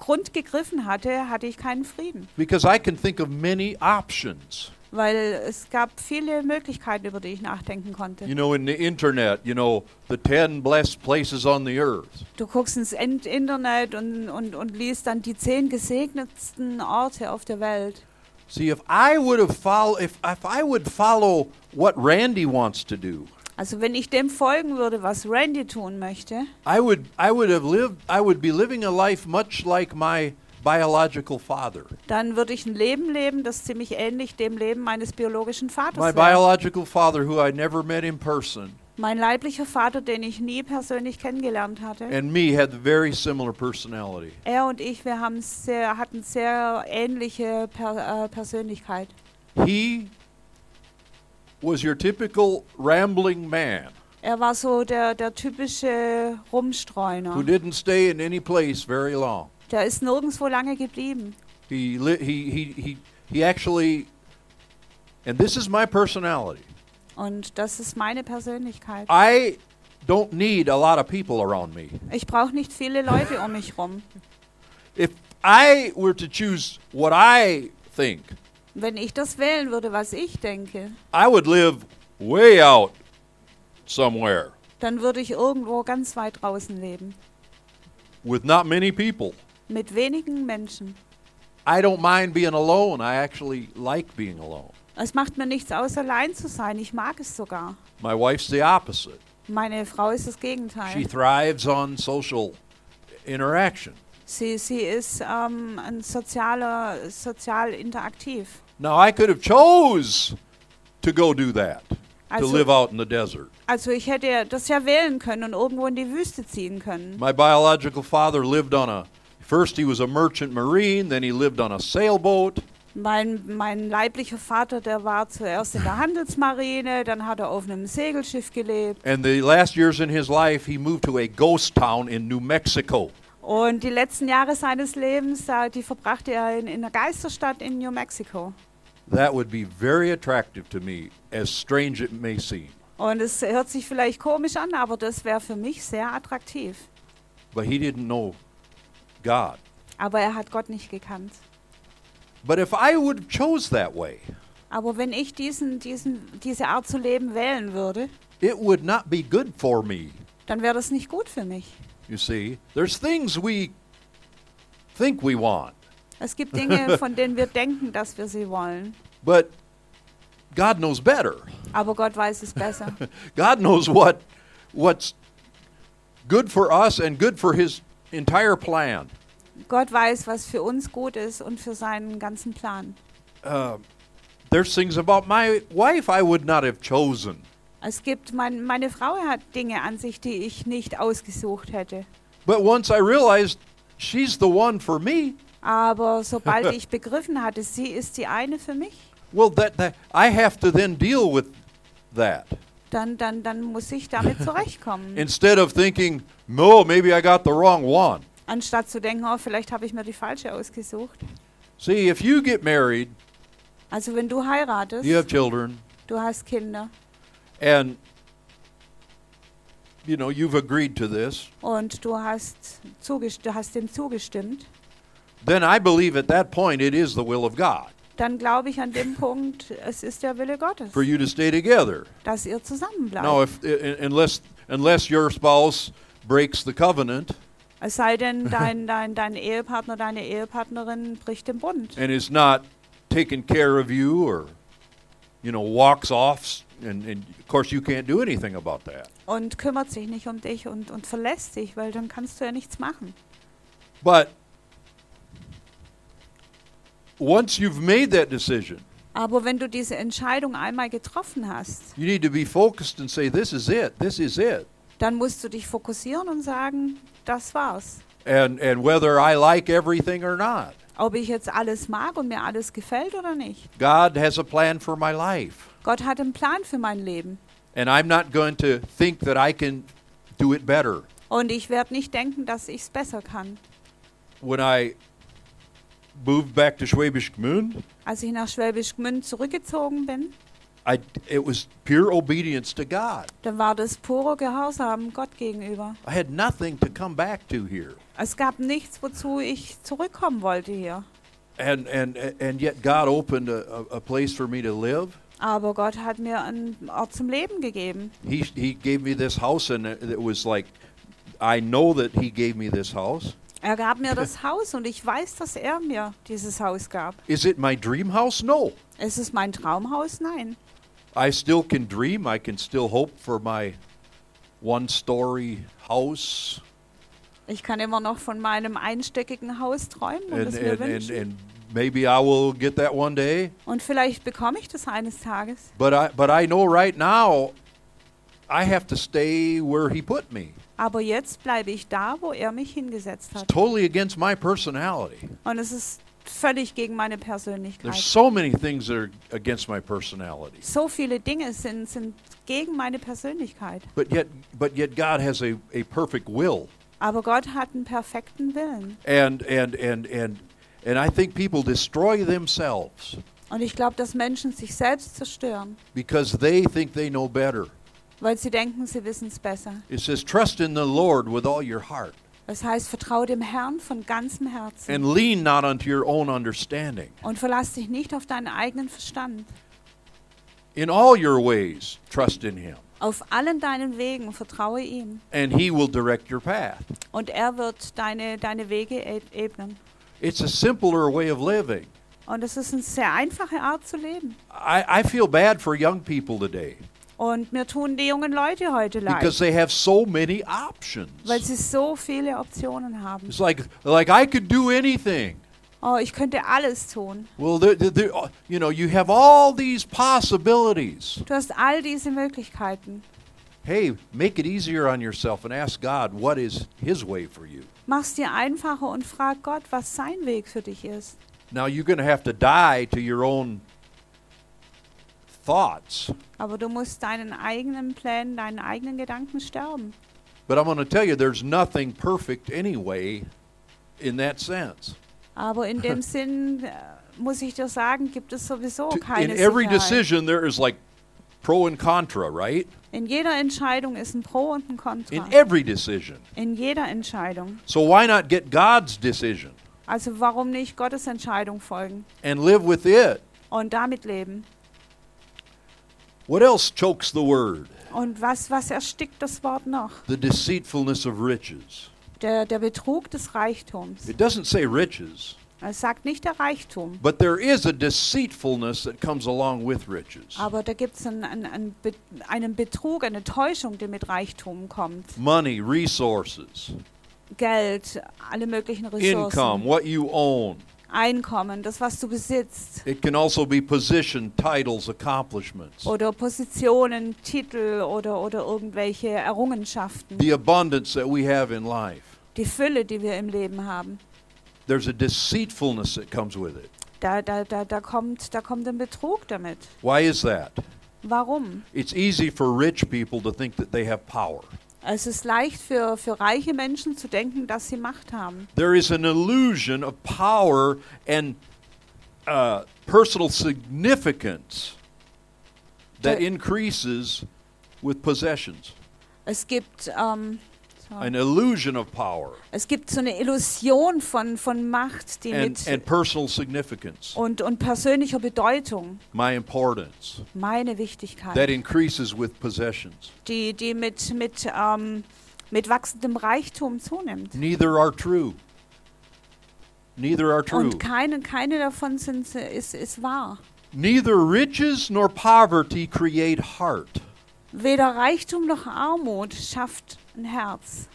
Grund gegriffen hatte, hatte ich keinen Frieden. Because I can think of many options. Weil es gab viele Möglichkeiten, über die ich nachdenken konnte. You know, in the internet, you know, the 10 blessed places on the earth. Du guckst ins Internet und, und, und liest dann die zehn gesegnetsten Orte auf der Welt. See, if I would have follow, if, if I would follow what Randy wants to do, Also wenn ich dem folgen würde, was Randy tun möchte, I would, I would have lived, I would be living a life much like my biological father. dann würde ich ein Leben leben, das ziemlich ähnlich dem Leben meines biologischen My Vaters wäre. biological father, who I never met in person, Mein leiblicher Vater, den ich nie persönlich kennengelernt hatte. and me had very similar personality. Er und ich, wir haben sehr, hatten sehr ähnliche per, äh, Persönlichkeit. He was your typical rambling man Er war so der, der typische Rumstreuner. who didn't stay in any place very long. Der ist nirgendwo lange geblieben. He, he, he, he, he actually, and this is my personality. Und das ist meine Persönlichkeit. I don't need a lot of people around me. Ich brauche nicht viele Leute um mich rum. If I were to choose what I think, Wenn ich das wählen würde, was ich denke, I would live way out somewhere dann würde ich irgendwo ganz weit draußen leben. with not many people. Mit wenigen Menschen. I don't mind being alone. I actually like being alone. Es macht mir nichts aus, allein zu sein. Ich mag es sogar. My wife's the opposite. Meine Frau ist das She Gegenteil. thrives on social interaction. Sie, sie ist ähm, ein sozialer, sozial interaktiv. Now I could have chose to go do that, to Also, live out in the desert. also ich hätte das ja wählen können und irgendwo in die Wüste ziehen können. My biological father lived on a first he was a merchant marine, then he lived on a sailboat, Mein, mein leiblicher Vater, der war zuerst in der Handelsmarine, dann hat er auf einem Segelschiff gelebt. and the last years in his life he moved to a ghost town in New Mexico. Und die letzten Jahre seines Lebens, da- die verbrachte er in, in einer Geisterstadt in New Mexico. That would be very attractive to me, as strange it may seem. Und es hört sich vielleicht komisch an, aber das wäre für mich sehr attraktiv. But he didn't know God. Aber er hat Gott nicht gekannt. But if I would have chose that way, Aber wenn ich diesen, diesen, diese Art zu leben wählen würde, it would not be good for me. dann wäre das nicht gut für mich. You see, there's things we think we want, Es gibt Dinge, von denen wir denken, dass wir sie wollen. but God knows better. Aber Gott weiß es besser. God knows what what's good for us and good for his entire plan. Gott weiß, was für uns gut ist und für seinen ganzen Plan. Uh, there's things about my wife I would not have chosen. Es gibt, mein, meine Frau hat Dinge an sich, die ich nicht ausgesucht hätte. But once I realized she's the one for me, Aber sobald ich begriffen hatte, sie ist die eine für mich, well that, that I have to then deal with that. dann, dann, dann muss ich damit zurechtkommen. Instead of thinking, no, maybe I got the wrong one. Anstatt zu denken, oh, vielleicht habe ich mir die falsche ausgesucht. See, if you get married, Also wenn du heiratest, you have children, du hast Kinder and you know, you've agreed to this, und du hast, zugest du hast dem zugestimmt, then I believe at that point it is the will of God dann glaube ich an dem Punkt, es ist der Wille Gottes, for you to stay together. dass ihr zusammenbleibt. Now, if unless unless your spouse breaks the covenant Es sei denn, dein, dein, dein Ehepartner, deine Ehepartnerin bricht den Bund and is not taking care of you or you know walks off, and, and of course you can't do anything about that. und kümmert sich nicht um dich und, und verlässt dich, weil dann kannst du ja nichts machen. But once you've made that decision, Aber wenn du diese Entscheidung einmal getroffen hast, you need to be focused and say, "This is it. This is it." dann musst du dich fokussieren und sagen, das war's. And and whether I like everything or not, Ob ich jetzt alles mag und mir alles gefällt oder nicht. God has a plan for my life, Gott hat einen Plan für mein Leben. and I'm not going to think that I can do it better. Und ich werde nicht denken, dass ich es besser kann. When I moved back to Schwäbisch Gmünd, Als ich nach Schwäbisch Gmünd zurückgezogen bin, I it was pure obedience to God. dann war das purer Gehorsam Gott gegenüber. I had nothing to come back to here. Es gab nichts, wozu ich zurückkommen wollte hier. And and and yet God opened a, a place for me to live. Aber Gott hat mir einen Ort zum Leben gegeben. He he gave me this house and it was like I know that he gave me this house. Er gab mir das Haus und ich weiß, dass er mir dieses Haus gab. Is it my dream house? No. Ist es mein Traumhaus? Nein. I still can dream. I can still hope for my one story house Ich kann immer noch von meinem einstöckigen Haus träumen und and, es mir and, wünschen. and maybe I will get that one day. Und vielleicht bekomme ich das eines Tages. But I but I know right now I have to stay where he put me. Aber jetzt bleibe ich da, wo er mich hingesetzt hat. It's totally against my personality. Und es ist völlig gegen meine Persönlichkeit. There's so many things that are against my personality. So viele Dinge sind, sind gegen meine Persönlichkeit. But yet but yet God has a, a perfect will. Aber Gott hat einen perfekten Willen. And and and and and I think people destroy themselves Und ich glaube, dass Menschen sich selbst zerstören, because they think they know better. weil sie denken, sie wissen es besser. It says trust in the Lord with all your heart Das heißt, vertraue dem Herrn von ganzem Herzen and lean not unto your own understanding. und verlass dich nicht auf deinen eigenen Verstand. In all your ways trust in him Auf allen deinen Wegen vertraue ihm and he will direct your path. und er wird deine, deine Wege e- ebnen. It's a simpler way of living. Und es ist eine sehr einfache Art zu leben. I, I feel bad for young people today Und mir tun die jungen Leute heute because they have so many options. weil sie so viele Optionen haben. It's like like I could do anything. Oh, ich könnte alles tun. Well, there, there- uh, you know, you have all these possibilities. Du hast all diese Möglichkeiten. Hey, make it easier on yourself and ask God what is His way for you. Mach's dir einfacher und frag Gott, was sein Weg für dich ist. Now you're going to have to die to your own thoughts, Aber du musst deinen eigenen Plänen, deinen eigenen Gedanken sterben. but I'm going to tell you there's nothing perfect anyway in that sense. Aber in dem Sinn äh, muss ich dir sagen, gibt es sowieso keine in every Sicherheit. decision there is like pro and contra, right? In jeder Entscheidung ist ein Pro und ein Contra. In every decision. In jeder Entscheidung. So why not get God's decision Also warum nicht Gottes Entscheidung folgen and live with it? und damit leben? What else chokes the word? Und was, was erstickt das Wort noch? The deceitfulness of riches. Der, der Betrug des Reichtums. It doesn't say riches. Es sagt nicht der Reichtum. But there is a deceitfulness that comes along with riches. Aber da gibt es einen, einen, einen, Be einen Betrug, eine Täuschung, die mit Reichtum kommt. Money, resources, Geld, alle möglichen income, Ressourcen, what you own. Einkommen, das, was du besitzt. It can also be position, titles, accomplishments. Oder Positionen, Titel oder, oder irgendwelche Errungenschaften. The abundance that we have in life. Die Fülle, die wir im Leben haben. There's a deceitfulness that comes with it. Da, da, da, da, kommt, da kommt ein Betrug damit. Why is that? Warum? It's easy for rich people to think that they have power. Es ist leicht für, für reiche Menschen zu denken, dass sie Macht haben. There is an illusion of power and uh, personal significance that increases with possessions. Es gibt, so, An illusion of power es gibt so eine Illusion von, von Macht, die and, mit and personal significance, und, und persönlicher Bedeutung, my importance, meine that Wichtigkeit, increases with possessions. die, die mit, mit, ähm, mit wachsendem Reichtum zunimmt. Neither are true. Neither are true. Und keine, keine davon sind, ist, ist wahr. Neither riches nor poverty create heart, Weder Reichtum noch Armut schafft ein Herz,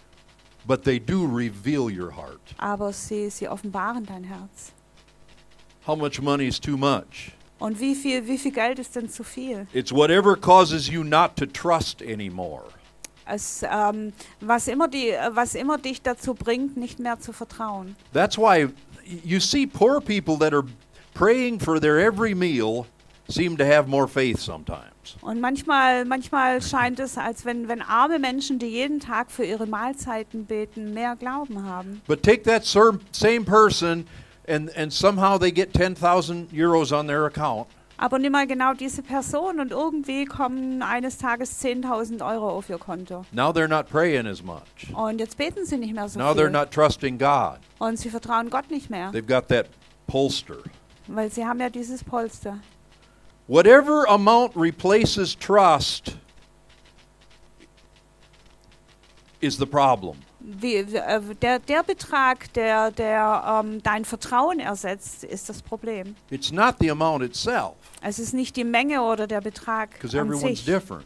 but they do reveal your heart. aber sie, sie offenbaren dein Herz. How much money is too much? Und wie viel, wie viel Geld ist denn zu viel? It's whatever causes you not to trust anymore. Es, ähm, was, immer die, was immer dich dazu bringt, nicht mehr zu vertrauen. That's why you see poor people that are praying for their every meal seem to have more faith sometimes. Und manchmal, manchmal scheint es, als wenn, wenn arme Menschen, die jeden Tag für ihre Mahlzeiten beten, mehr Glauben haben. But take that same person and, and somehow they get 10,000 euros on their account. Aber nimm mal genau diese Person und irgendwie kommen eines Tages 10.000 Euro auf ihr Konto. Now they're not praying as much. Und jetzt beten sie nicht mehr so Now they're viel. not trusting God. Und sie vertrauen Gott nicht mehr, They've got that polster. weil sie haben ja dieses Polster. Whatever amount replaces trust is the problem. Wie, äh, der, der Betrag, der, der ähm, dein Vertrauen ersetzt, ist das Problem. It's not the amount itself, Es ist nicht die Menge oder der Betrag an everyone's sich, different.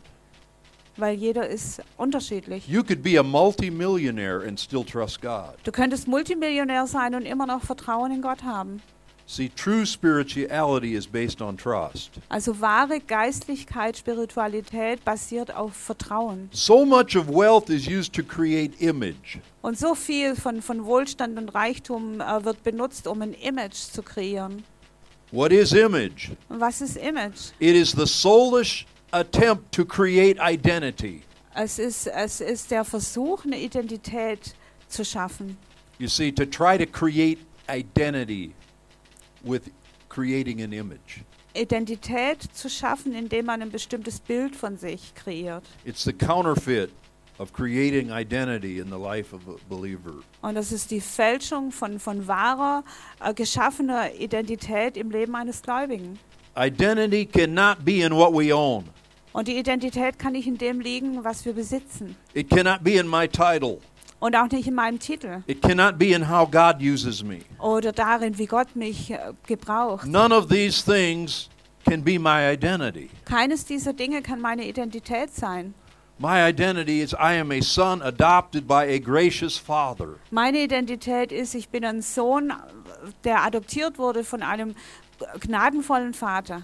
weil jeder ist unterschiedlich. You could be a multimillionaire and still trust God. Du könntest Multimillionär sein und immer noch Vertrauen in Gott haben. See, true spirituality is based on trust. Also wahre Geistlichkeit, Spiritualität basiert auf Vertrauen. So much of wealth is used to create image. Und so viel von, von Wohlstand und Reichtum äh, wird benutzt, um ein Image zu kreieren. What is image? Und was ist Image? It is the soulish attempt to create identity. Es ist, es ist der Versuch, eine Identität zu schaffen. You see, to try to create identity with creating an image. Identität zu schaffen, indem man ein bestimmtes Bild von sich kreiert. It's the counterfeit of creating identity in the life of a believer. Und das ist die Fälschung von, von wahrer, äh, geschaffener Identität im Leben eines Gläubigen. Identity cannot be in what we own. Und die Identität kann nicht in dem liegen, was wir besitzen. It cannot be in my title. Und auch nicht in meinem Titel. It cannot be in how God uses me. Oder darin, wie Gott mich äh, gebraucht. None of these things can be my identity. Keines dieser Dinge kann meine Identität sein. My identity is I am a son adopted by a gracious father. Meine Identität ist, ich bin ein Sohn, äh, der adoptiert wurde von einem gnadenvollen Vater.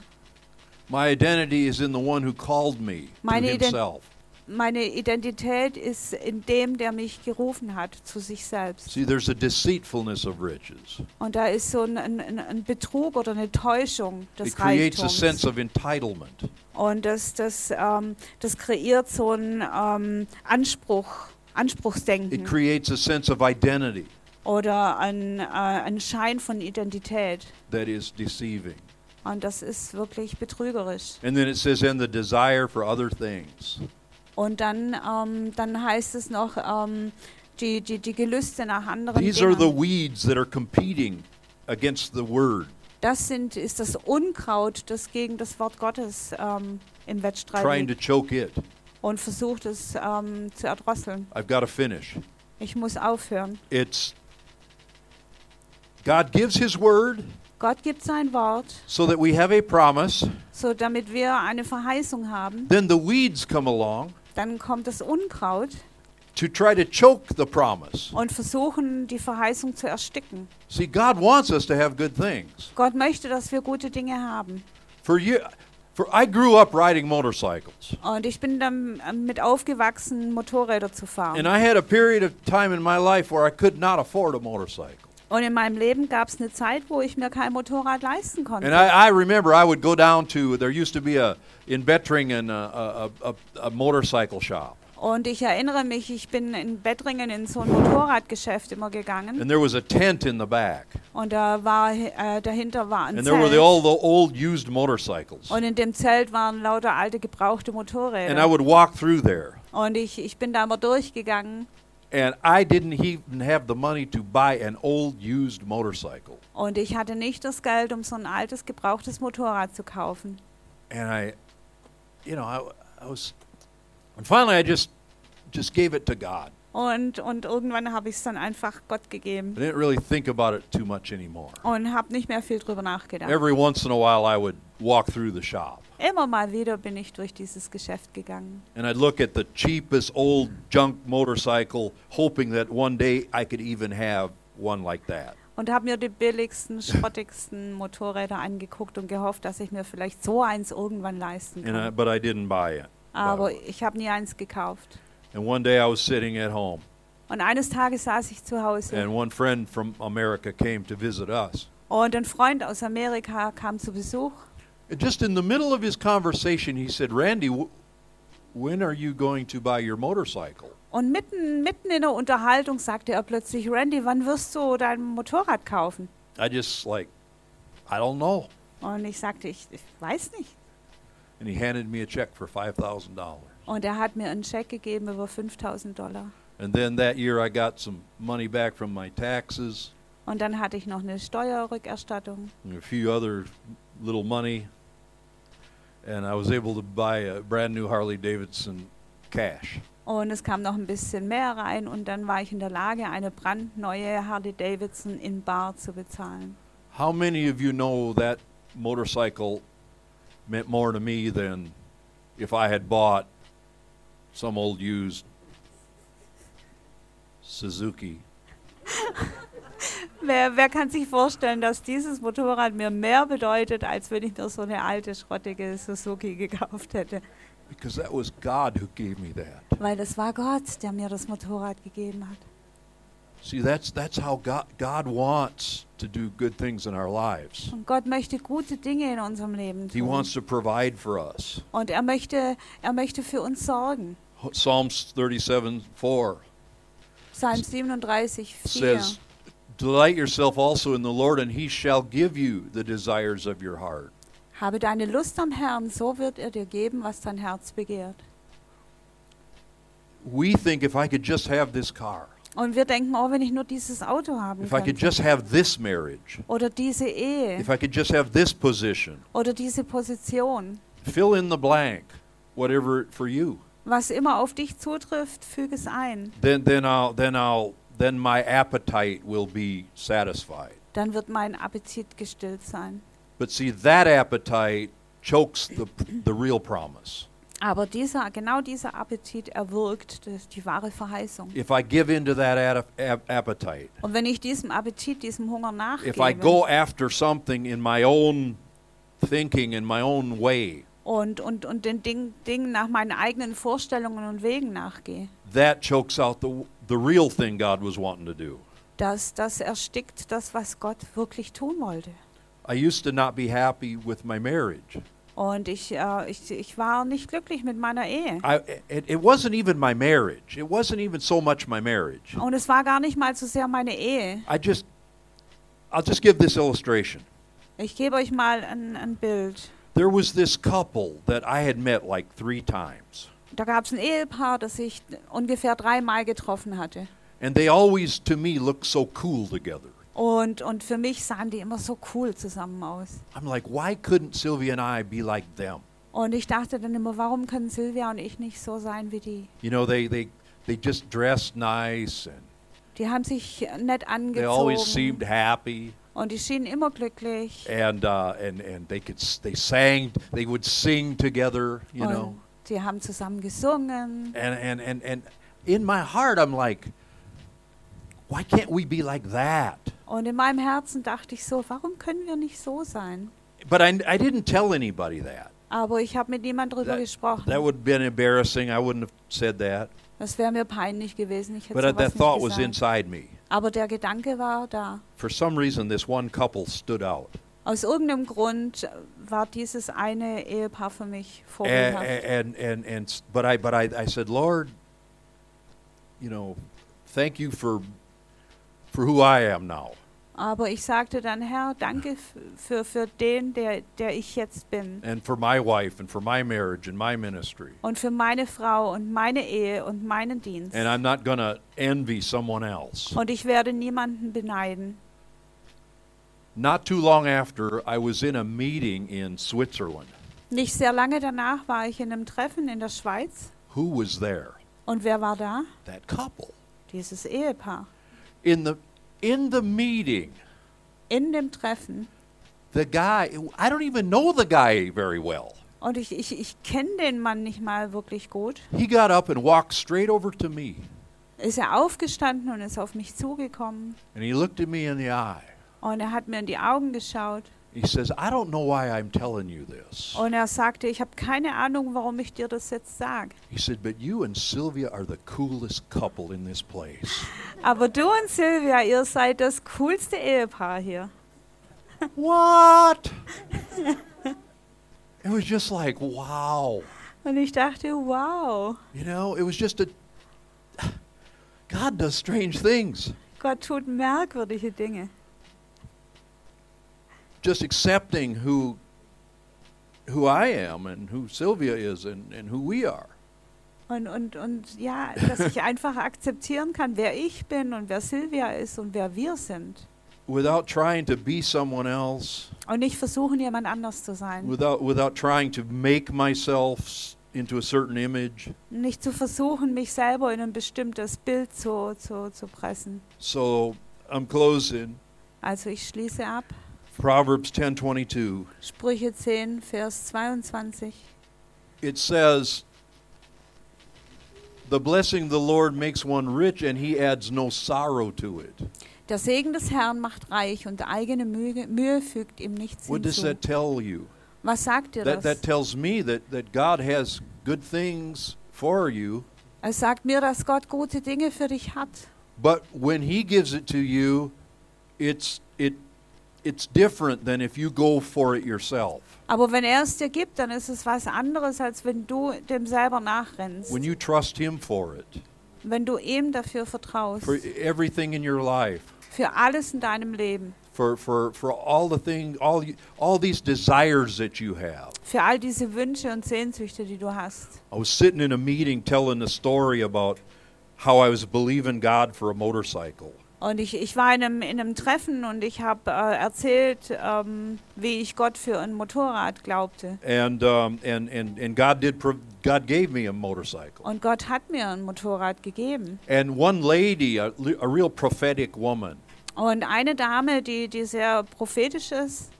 My identity is in the one who called me to Meine Ident- himself. Meine Identität ist in dem, der mich gerufen hat zu sich selbst. See, there's a deceitfulness of riches. Und da ist so ein, ein, ein Betrug oder eine Täuschung It des creates a sense Reichtums. of entitlement. Und das, das, ähm, das kreiert so einen ähm, Anspruch, It Anspruchsdenken creates a sense of identity oder ein, äh, einen Schein von Identität. that is deceiving. Und das ist wirklich betrügerisch. And then it says, and the desire for other things. Und dann, ähm, dann heißt es noch, ähm, die, die, die Gelüste nach anderen These are the Dingen. weeds that are competing against the word, Das sind, ist das Unkraut, das gegen das Wort Gottes ähm, im Wettstreit trying to liegt choke it. und versucht es ähm, zu erdrosseln. I've got to finish. Ich muss aufhören. It's God gives His word Gott gibt sein Wort, so that we have a promise. so damit wir eine Verheißung haben. Then the weeds come along Dann kommt das Unkraut to try to choke the promise. und versuchen, die Verheißung zu ersticken. See, God wants us to have good things. Gott möchte, dass wir gute Dinge haben. For you, for I grew up riding motorcycles, Und ich bin dann ähm, mit aufgewachsen, Motorräder zu fahren. and I had a period of time in my life where I could not afford a motorcycle. Und in meinem Leben gab es eine Zeit, wo ich mir kein Motorrad leisten konnte. And I, I remember I would go down to there used to be a in Bettringen a, a, a, a motorcycle shop, Und ich erinnere mich, ich bin in Bettringen in so ein Motorradgeschäft immer gegangen. and there was a tent in the back, Und da war, äh, dahinter war ein and there were the, Zelt. all the old used motorcycles, Und in dem Zelt waren lauter alte, gebrauchte and I Motorräder. would walk through there, Und ich, ich bin da immer durchgegangen. And I didn't even have the money to buy an old used motorcycle, Und ich hatte nicht das Geld, um so ein altes, gebrauchtes Motorrad zu kaufen. and I, you know, I, I was, and finally I just just gave it to God. Und, und irgendwann habe ich es dann einfach Gott gegeben. I didn't really think about it too much anymore. Und habe nicht mehr viel drüber nachgedacht. Every once in a while, I would walk through the shop Immer mal wieder bin ich durch dieses Geschäft gegangen. and I'd look at the cheapest old junk motorcycle, hoping that one day I could even have one like that. Und habe mir die billigsten, schrottigsten Motorräder angeguckt und gehofft, dass ich mir vielleicht so eins irgendwann leisten And I, kann. but I didn't buy it. Aber ich habe nie eins gekauft. And one day I was sitting at home, Und eines Tages saß ich zu Hause and one friend from America came to visit us. und ein Freund aus Amerika kam zu Besuch. Just in the middle of his conversation, he said, "Randy, when are you going to buy your motorcycle?" Und mitten, mitten in der Unterhaltung sagte er plötzlich, Randy, wann wirst du dein Motorrad kaufen? I just like, I don't know. Und ich sagte, ich, ich weiß nicht. And he handed me a check for five thousand dollars. Und er hat mir einen Scheck gegeben über 5000 Dollar. And then that year, I got some money back from my taxes Und dann hatte ich noch eine Steuerrückerstattung. and a few other little money, and I was able to buy a brand new Harley Davidson cash. Und es kam noch ein bisschen mehr rein und dann war ich in der Lage, eine brandneue Harley Davidson in Bar zu bezahlen. How many of you know that motorcycle meant more to me than if I had bought some old used Suzuki? Wer, wer kann sich vorstellen, dass dieses Motorrad mir mehr bedeutet, als wenn ich mir so eine alte, schrottige Suzuki gekauft hätte? Because that was God who gave me that. Weil es war Gott, der mir das Motorrad gegeben hat. See, that's that's how God God wants to do good things in our lives. Und Gott möchte gute Dinge in unserem Leben He tun. wants to provide for us. Und er möchte, er möchte für uns sorgen. Psalms 37 4 Psalm 37, 4. says, Delight yourself also in the Lord, and he shall give you the desires of your heart. Habe deine Lust am Herrn, so wird er dir geben, was dein Herz begehrt. We think if I could just have this car, Und wir denken, oh, wenn ich nur dieses Auto haben if I could könnte. just have this marriage, Oder diese Ehe. if I could just have this position, Oder diese Position. fill in the blank, whatever for you, Was immer auf dich zutrifft, füge es ein. then then I'll then I'll then my appetite will be satisfied. Dann wird mein Appetit gestillt sein. But see, that appetite chokes the the real promise. Aber dieser, genau dieser Appetit erwirkt das, die wahre Verheißung. If I give in to that ap- ap- appetite, Und wenn ich diesem Appetit, diesem Hunger if I nachgebe go after something in my own thinking, in my own way, und, und, und den Ding, Dingen nach meinen eigenen Vorstellungen und Wegen nachgehe, that chokes out the the real thing God was wanting to do. das, das erstickt das, was Gott wirklich tun wollte. I used to not be happy with my marriage. Und ich, äh, ich, ich war nicht glücklich mit meiner Ehe. I, it, it wasn't even my marriage. It wasn't even so much my marriage. Und es war gar nicht mal so sehr meine Ehe. I just, I'll just give this illustration. Ich gebe euch mal ein, ein Bild. There was this couple that I had met like three times, Da gab es ein Ehepaar, das ich ungefähr dreimal getroffen hatte. and they always, to me, looked so cool together. Und, und für mich sahen die immer so cool zusammen aus. I'm like, why couldn't Sylvia and I be like them? Und ich dachte dann immer, warum können Silvia und ich nicht so sein wie die? You know, they they they just dressed nice and Die haben sich nett They always angezogen seemed happy. Und die schienen immer glücklich. and uh, and and they could they sang they would sing together you know Und sie haben zusammen gesungen. and and and and in my heart i'm like why can't we be like that Und in meinem Herzen dachte ich so, warum können wir nicht so sein? but i, I didn't tell anybody that Aber ich habe mit niemand drüber that, gesprochen. that would have been embarrassing i wouldn't have said that das wäre mir peinlich gewesen. Ich hätte but that thought was inside me Aber der Gedanke war da. for some reason this one couple stood out Aus irgendeinem Grund war dieses eine Ehepaar für mich and vorbildhaft. and and, and s- but i but I, I said lord you know thank you for for who i am now Aber ich sagte dann, Herr, danke für, für den, der, der ich jetzt bin. and for my wife and for my marriage and my ministry. Und für meine Frau und meine Ehe und meinen Dienst. And I'm not going to envy someone else. Und ich werde niemanden beneiden. Not too long after, I was in a meeting in Switzerland. Nicht sehr lange danach war ich in einem Treffen in der Schweiz. Who was there? Und wer war da? That couple. Dieses Ehepaar. In the in the meeting, In dem Treffen. the guy, I don't even know the guy very well. Und ich, ich, ich kenne den Mann nicht mal wirklich gut. He got up and walked straight over to me. Ist er aufgestanden und ist auf mich zugekommen. And he looked at me in the eye. Und er hat mir in die Augen geschaut. He says, "I don't know why I'm telling you this." Und er sagte, ich habe keine Ahnung, warum ich dir das jetzt sage. He said, "But you and Sylvia are the coolest couple in this place." Aber du und Silvia, ihr seid das coolste Ehepaar hier. What? it was just like, wow. Und ich dachte, wow, You know, it was just a. God does strange things. Gott tut merkwürdige Dinge. Just accepting who who I am and who Sylvia is and, and who we are. Und, und, und ja, dass ich einfach akzeptieren kann, wer ich bin und wer Silvia ist und wer wir sind. Without trying to be someone else, Und nicht versuchen, jemand anders zu sein. without without trying to make myself into a certain image. Nicht zu versuchen, mich selber in ein bestimmtes Bild zu, zu, zu pressen. So I'm closing. Also ich schließe ab. Proverbs 10:22. Sprüche 10, Vers 22. it says, The blessing of the Lord makes one rich, and he adds no sorrow to it. Der Segen des Herrn macht reich und eigene Mühe, Mühe fügt ihm nichts What does hinzu. that tell you? Was sagt dir That, das? that tells me that, that God has good things for you, Es sagt mir, dass Gott gute Dinge für dich hat. but when he gives it to you, it's, it, it's different than if you go for it yourself. Aber wenn er es dir gibt, dann ist es was anderes, als wenn du dem selber nachrennst. When you trust him for it, wenn du ihm dafür vertraust. for everything in your life, Für alles in deinem Leben. for, for, for all the things, all, all these desires that you have. Für all diese Wünsche und Sehnsüchte, die du hast. I was sitting in a meeting telling a story about how I was believing God for a motorcycle. Und ich, ich war in einem, in einem Treffen und ich habe äh, erzählt, ähm, wie ich Gott für ein Motorrad glaubte. And, um, and, and, and God, did God gave me a motorcycle. Und Gott hat mir ein Motorrad gegeben. And one lady, a, a real prophetic woman, Und eine Dame, die, die sehr prophetisch ist,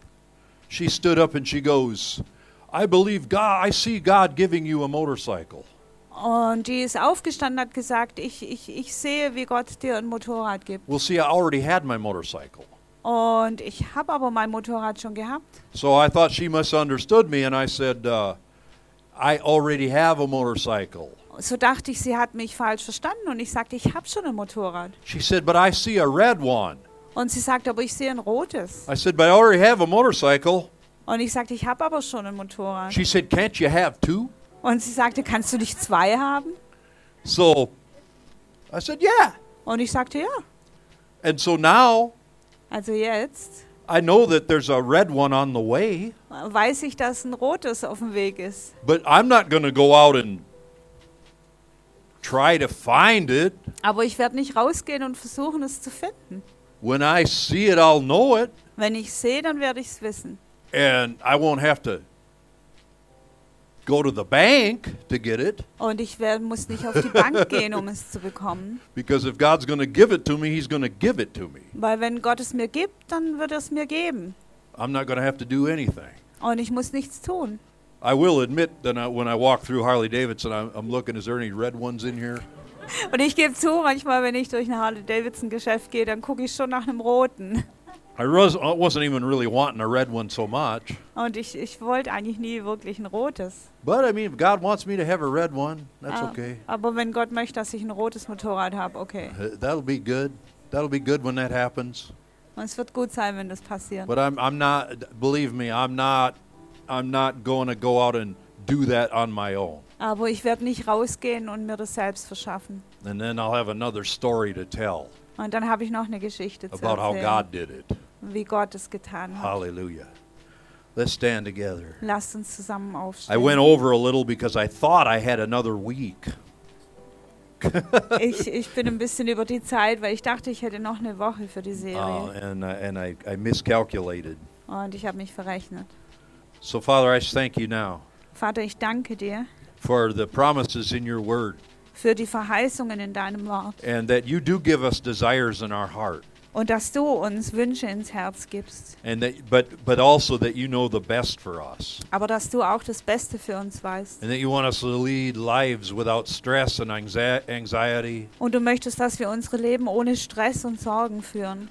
she stood up and she goes, I believe God, I see God giving you a motorcycle. Und die ist aufgestanden hat gesagt, ich, ich, ich sehe, wie Gott dir ein Motorrad gibt. Well, see, I already had my motorcycle. Und ich habe aber mein Motorrad schon gehabt. So I thought she misunderstood me, and I said, uh, I already have a motorcycle. So dachte ich, sie hat mich falsch verstanden und ich sagte, ich habe schon ein Motorrad. She said, But I see a red one. Und sie sagte, aber ich sehe ein rotes. I said, But I already have a motorcycle. Und ich sagte, ich habe aber schon ein Motorrad. She said, Can't you have two? Und sie sagte, kannst du nicht zwei haben? So I said, Yeah. Und ich sagte, ja. And so now Also jetzt I know that there's a red one on the way, weiß ich, dass ein rotes auf dem Weg ist. but I'm not going to go out and try to find it. Aber ich werde nicht rausgehen und versuchen, es zu finden. When I see it, I'll know it, Wenn ich sehe, dann werde ich es wissen. and I won't have to go to the bank to get it Und ich wer- muss nicht auf die Bank gehen, um es zu bekommen. because if God's going to give it to me, He's going to give it to me. Weil wenn Gott es mir gibt, dann wird er es mir geben. I'm not going to have to do anything. Und ich muss nichts tun. I will admit that I, when I walk through Harley Davidson, I'm, I'm looking, is there any red ones in here? Und ich gebe zu, manchmal, wenn ich durch ein Harley-Davidson-Geschäft gehe, dann gucke ich schon nach einem roten. I was, wasn't even really wanting a red one so much. Und ich, ich wollte eigentlich nie wirklich ein rotes. But I mean, if God wants me to have a red one, that's Ah, okay. Aber wenn Gott möchte, dass ich ein rotes Motorrad habe, okay. Uh, That'll be good. That'll be good when that happens. Und es wird gut sein, wenn das passiert. But I'm, I'm not, believe me, I'm not, I'm not going to go out and do that on my own. Aber ich werde nicht rausgehen und mir das selbst verschaffen. And then I'll have another story to tell Und dann habe ich noch eine Geschichte zu about how erzählen, God did it. wie Gott es getan hat. Hallelujah. Let's stand together. Lasst uns zusammen I aufstehen. went over a little because I thought I had another week. Ich, ich bin ein bisschen über die Zeit, weil ich dachte, ich hätte noch eine Woche für die Uh, Serie. and uh, and I, I miscalculated. Und ich habe mich verrechnet. So, Father, I just thank you now Vater, ich danke dir for the promises in your word für die Verheißungen in deinem Wort and that you do give us desires in our heart. und dass du uns Wünsche ins Herz gibst. And that, but, but also that you know the best for us. Aber dass du auch das Beste für uns weißt. And that you want us to lead lives without stress and anxi- anxiety. Und du möchtest, dass wir unsere Leben ohne Stress und Sorgen führen.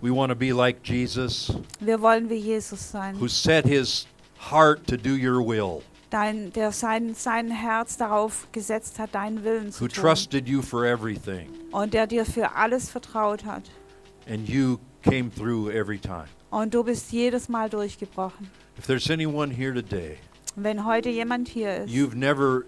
We want to be like Jesus, Wir wollen wie Jesus sein, who set his heart to do your will, dein, der sein, sein Herz darauf gesetzt hat, deinen Willen zu who tun. trusted you for everything, Und der dir für alles vertraut hat. and you came through every time. Und du bist jedes Mal durchgebrochen. If there's anyone here today, Wenn heute jemand hier ist you've never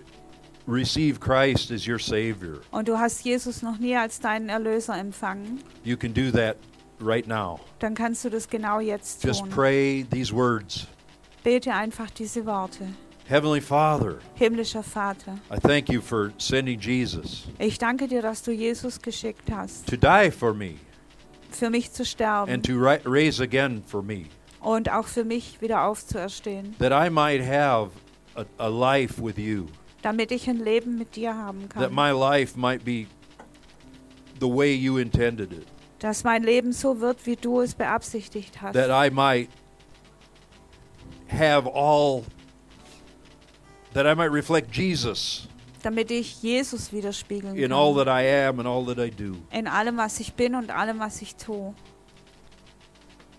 received Christ as your Savior, und du hast Jesus noch nie als deinen Erlöser empfangen, you can do that right now. dann kannst du das genau jetzt Just tun. pray these words Bete einfach diese Worte. Heavenly Father, Himmlischer Vater, I thank you for sending Jesus ich danke dir, dass du Jesus geschickt hast, to die for me für mich zu sterben and to raise again for me, und auch für mich wieder aufzuerstehen, that I might have a, a life with you, damit ich ein Leben mit dir haben that kann. my life might be the way you intended it, Dass mein Leben so wird, wie du es beabsichtigt hast. that I might have all, that I might reflect Jesus Damit ich Jesus widerspiegeln in all kann. that I am and all that I do, In allem, was ich bin und allem, was ich tue.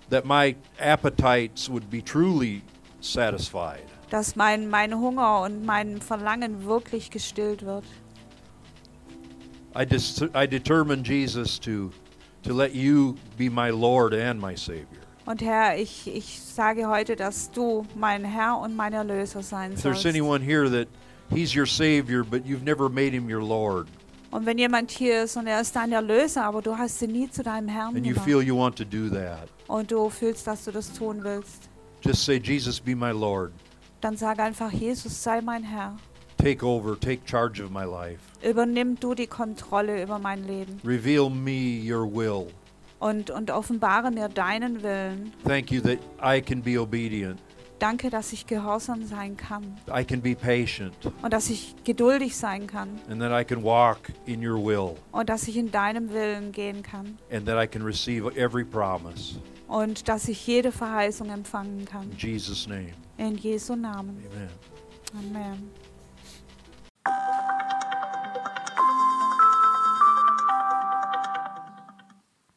that my appetites would be truly satisfied. Dass mein, mein Hunger und mein Verlangen wirklich gestillt wird. I, I determined, Jesus, to, to let you be my Lord and my Savior. Und Herr, ich, ich sage heute, dass du mein Herr und mein Erlöser sein If there's sollst. anyone here that He's your Savior, but you've never made Him your Lord, Und wenn jemand hier ist und er ist dein Erlöser, aber du hast ihn nie zu deinem Herrn and you gemacht feel you want to do that, und du fühlst, dass du das tun willst, just say, Jesus, be my Lord. dann sag einfach, Jesus sei mein Herr. Take over, take charge of my life. Übernimm du die Kontrolle über mein Leben Reveal me your will. Und, und offenbare mir deinen Willen. Thank you that I can be obedient. Danke, dass ich gehorsam sein kann I can be patient, und dass ich geduldig sein kann and that I can walk in your will, und dass ich in deinem Willen gehen kann and that I can receive every promise. und dass ich jede Verheißung empfangen kann. In Jesus' name, In Jesu Namen. amen. Amen.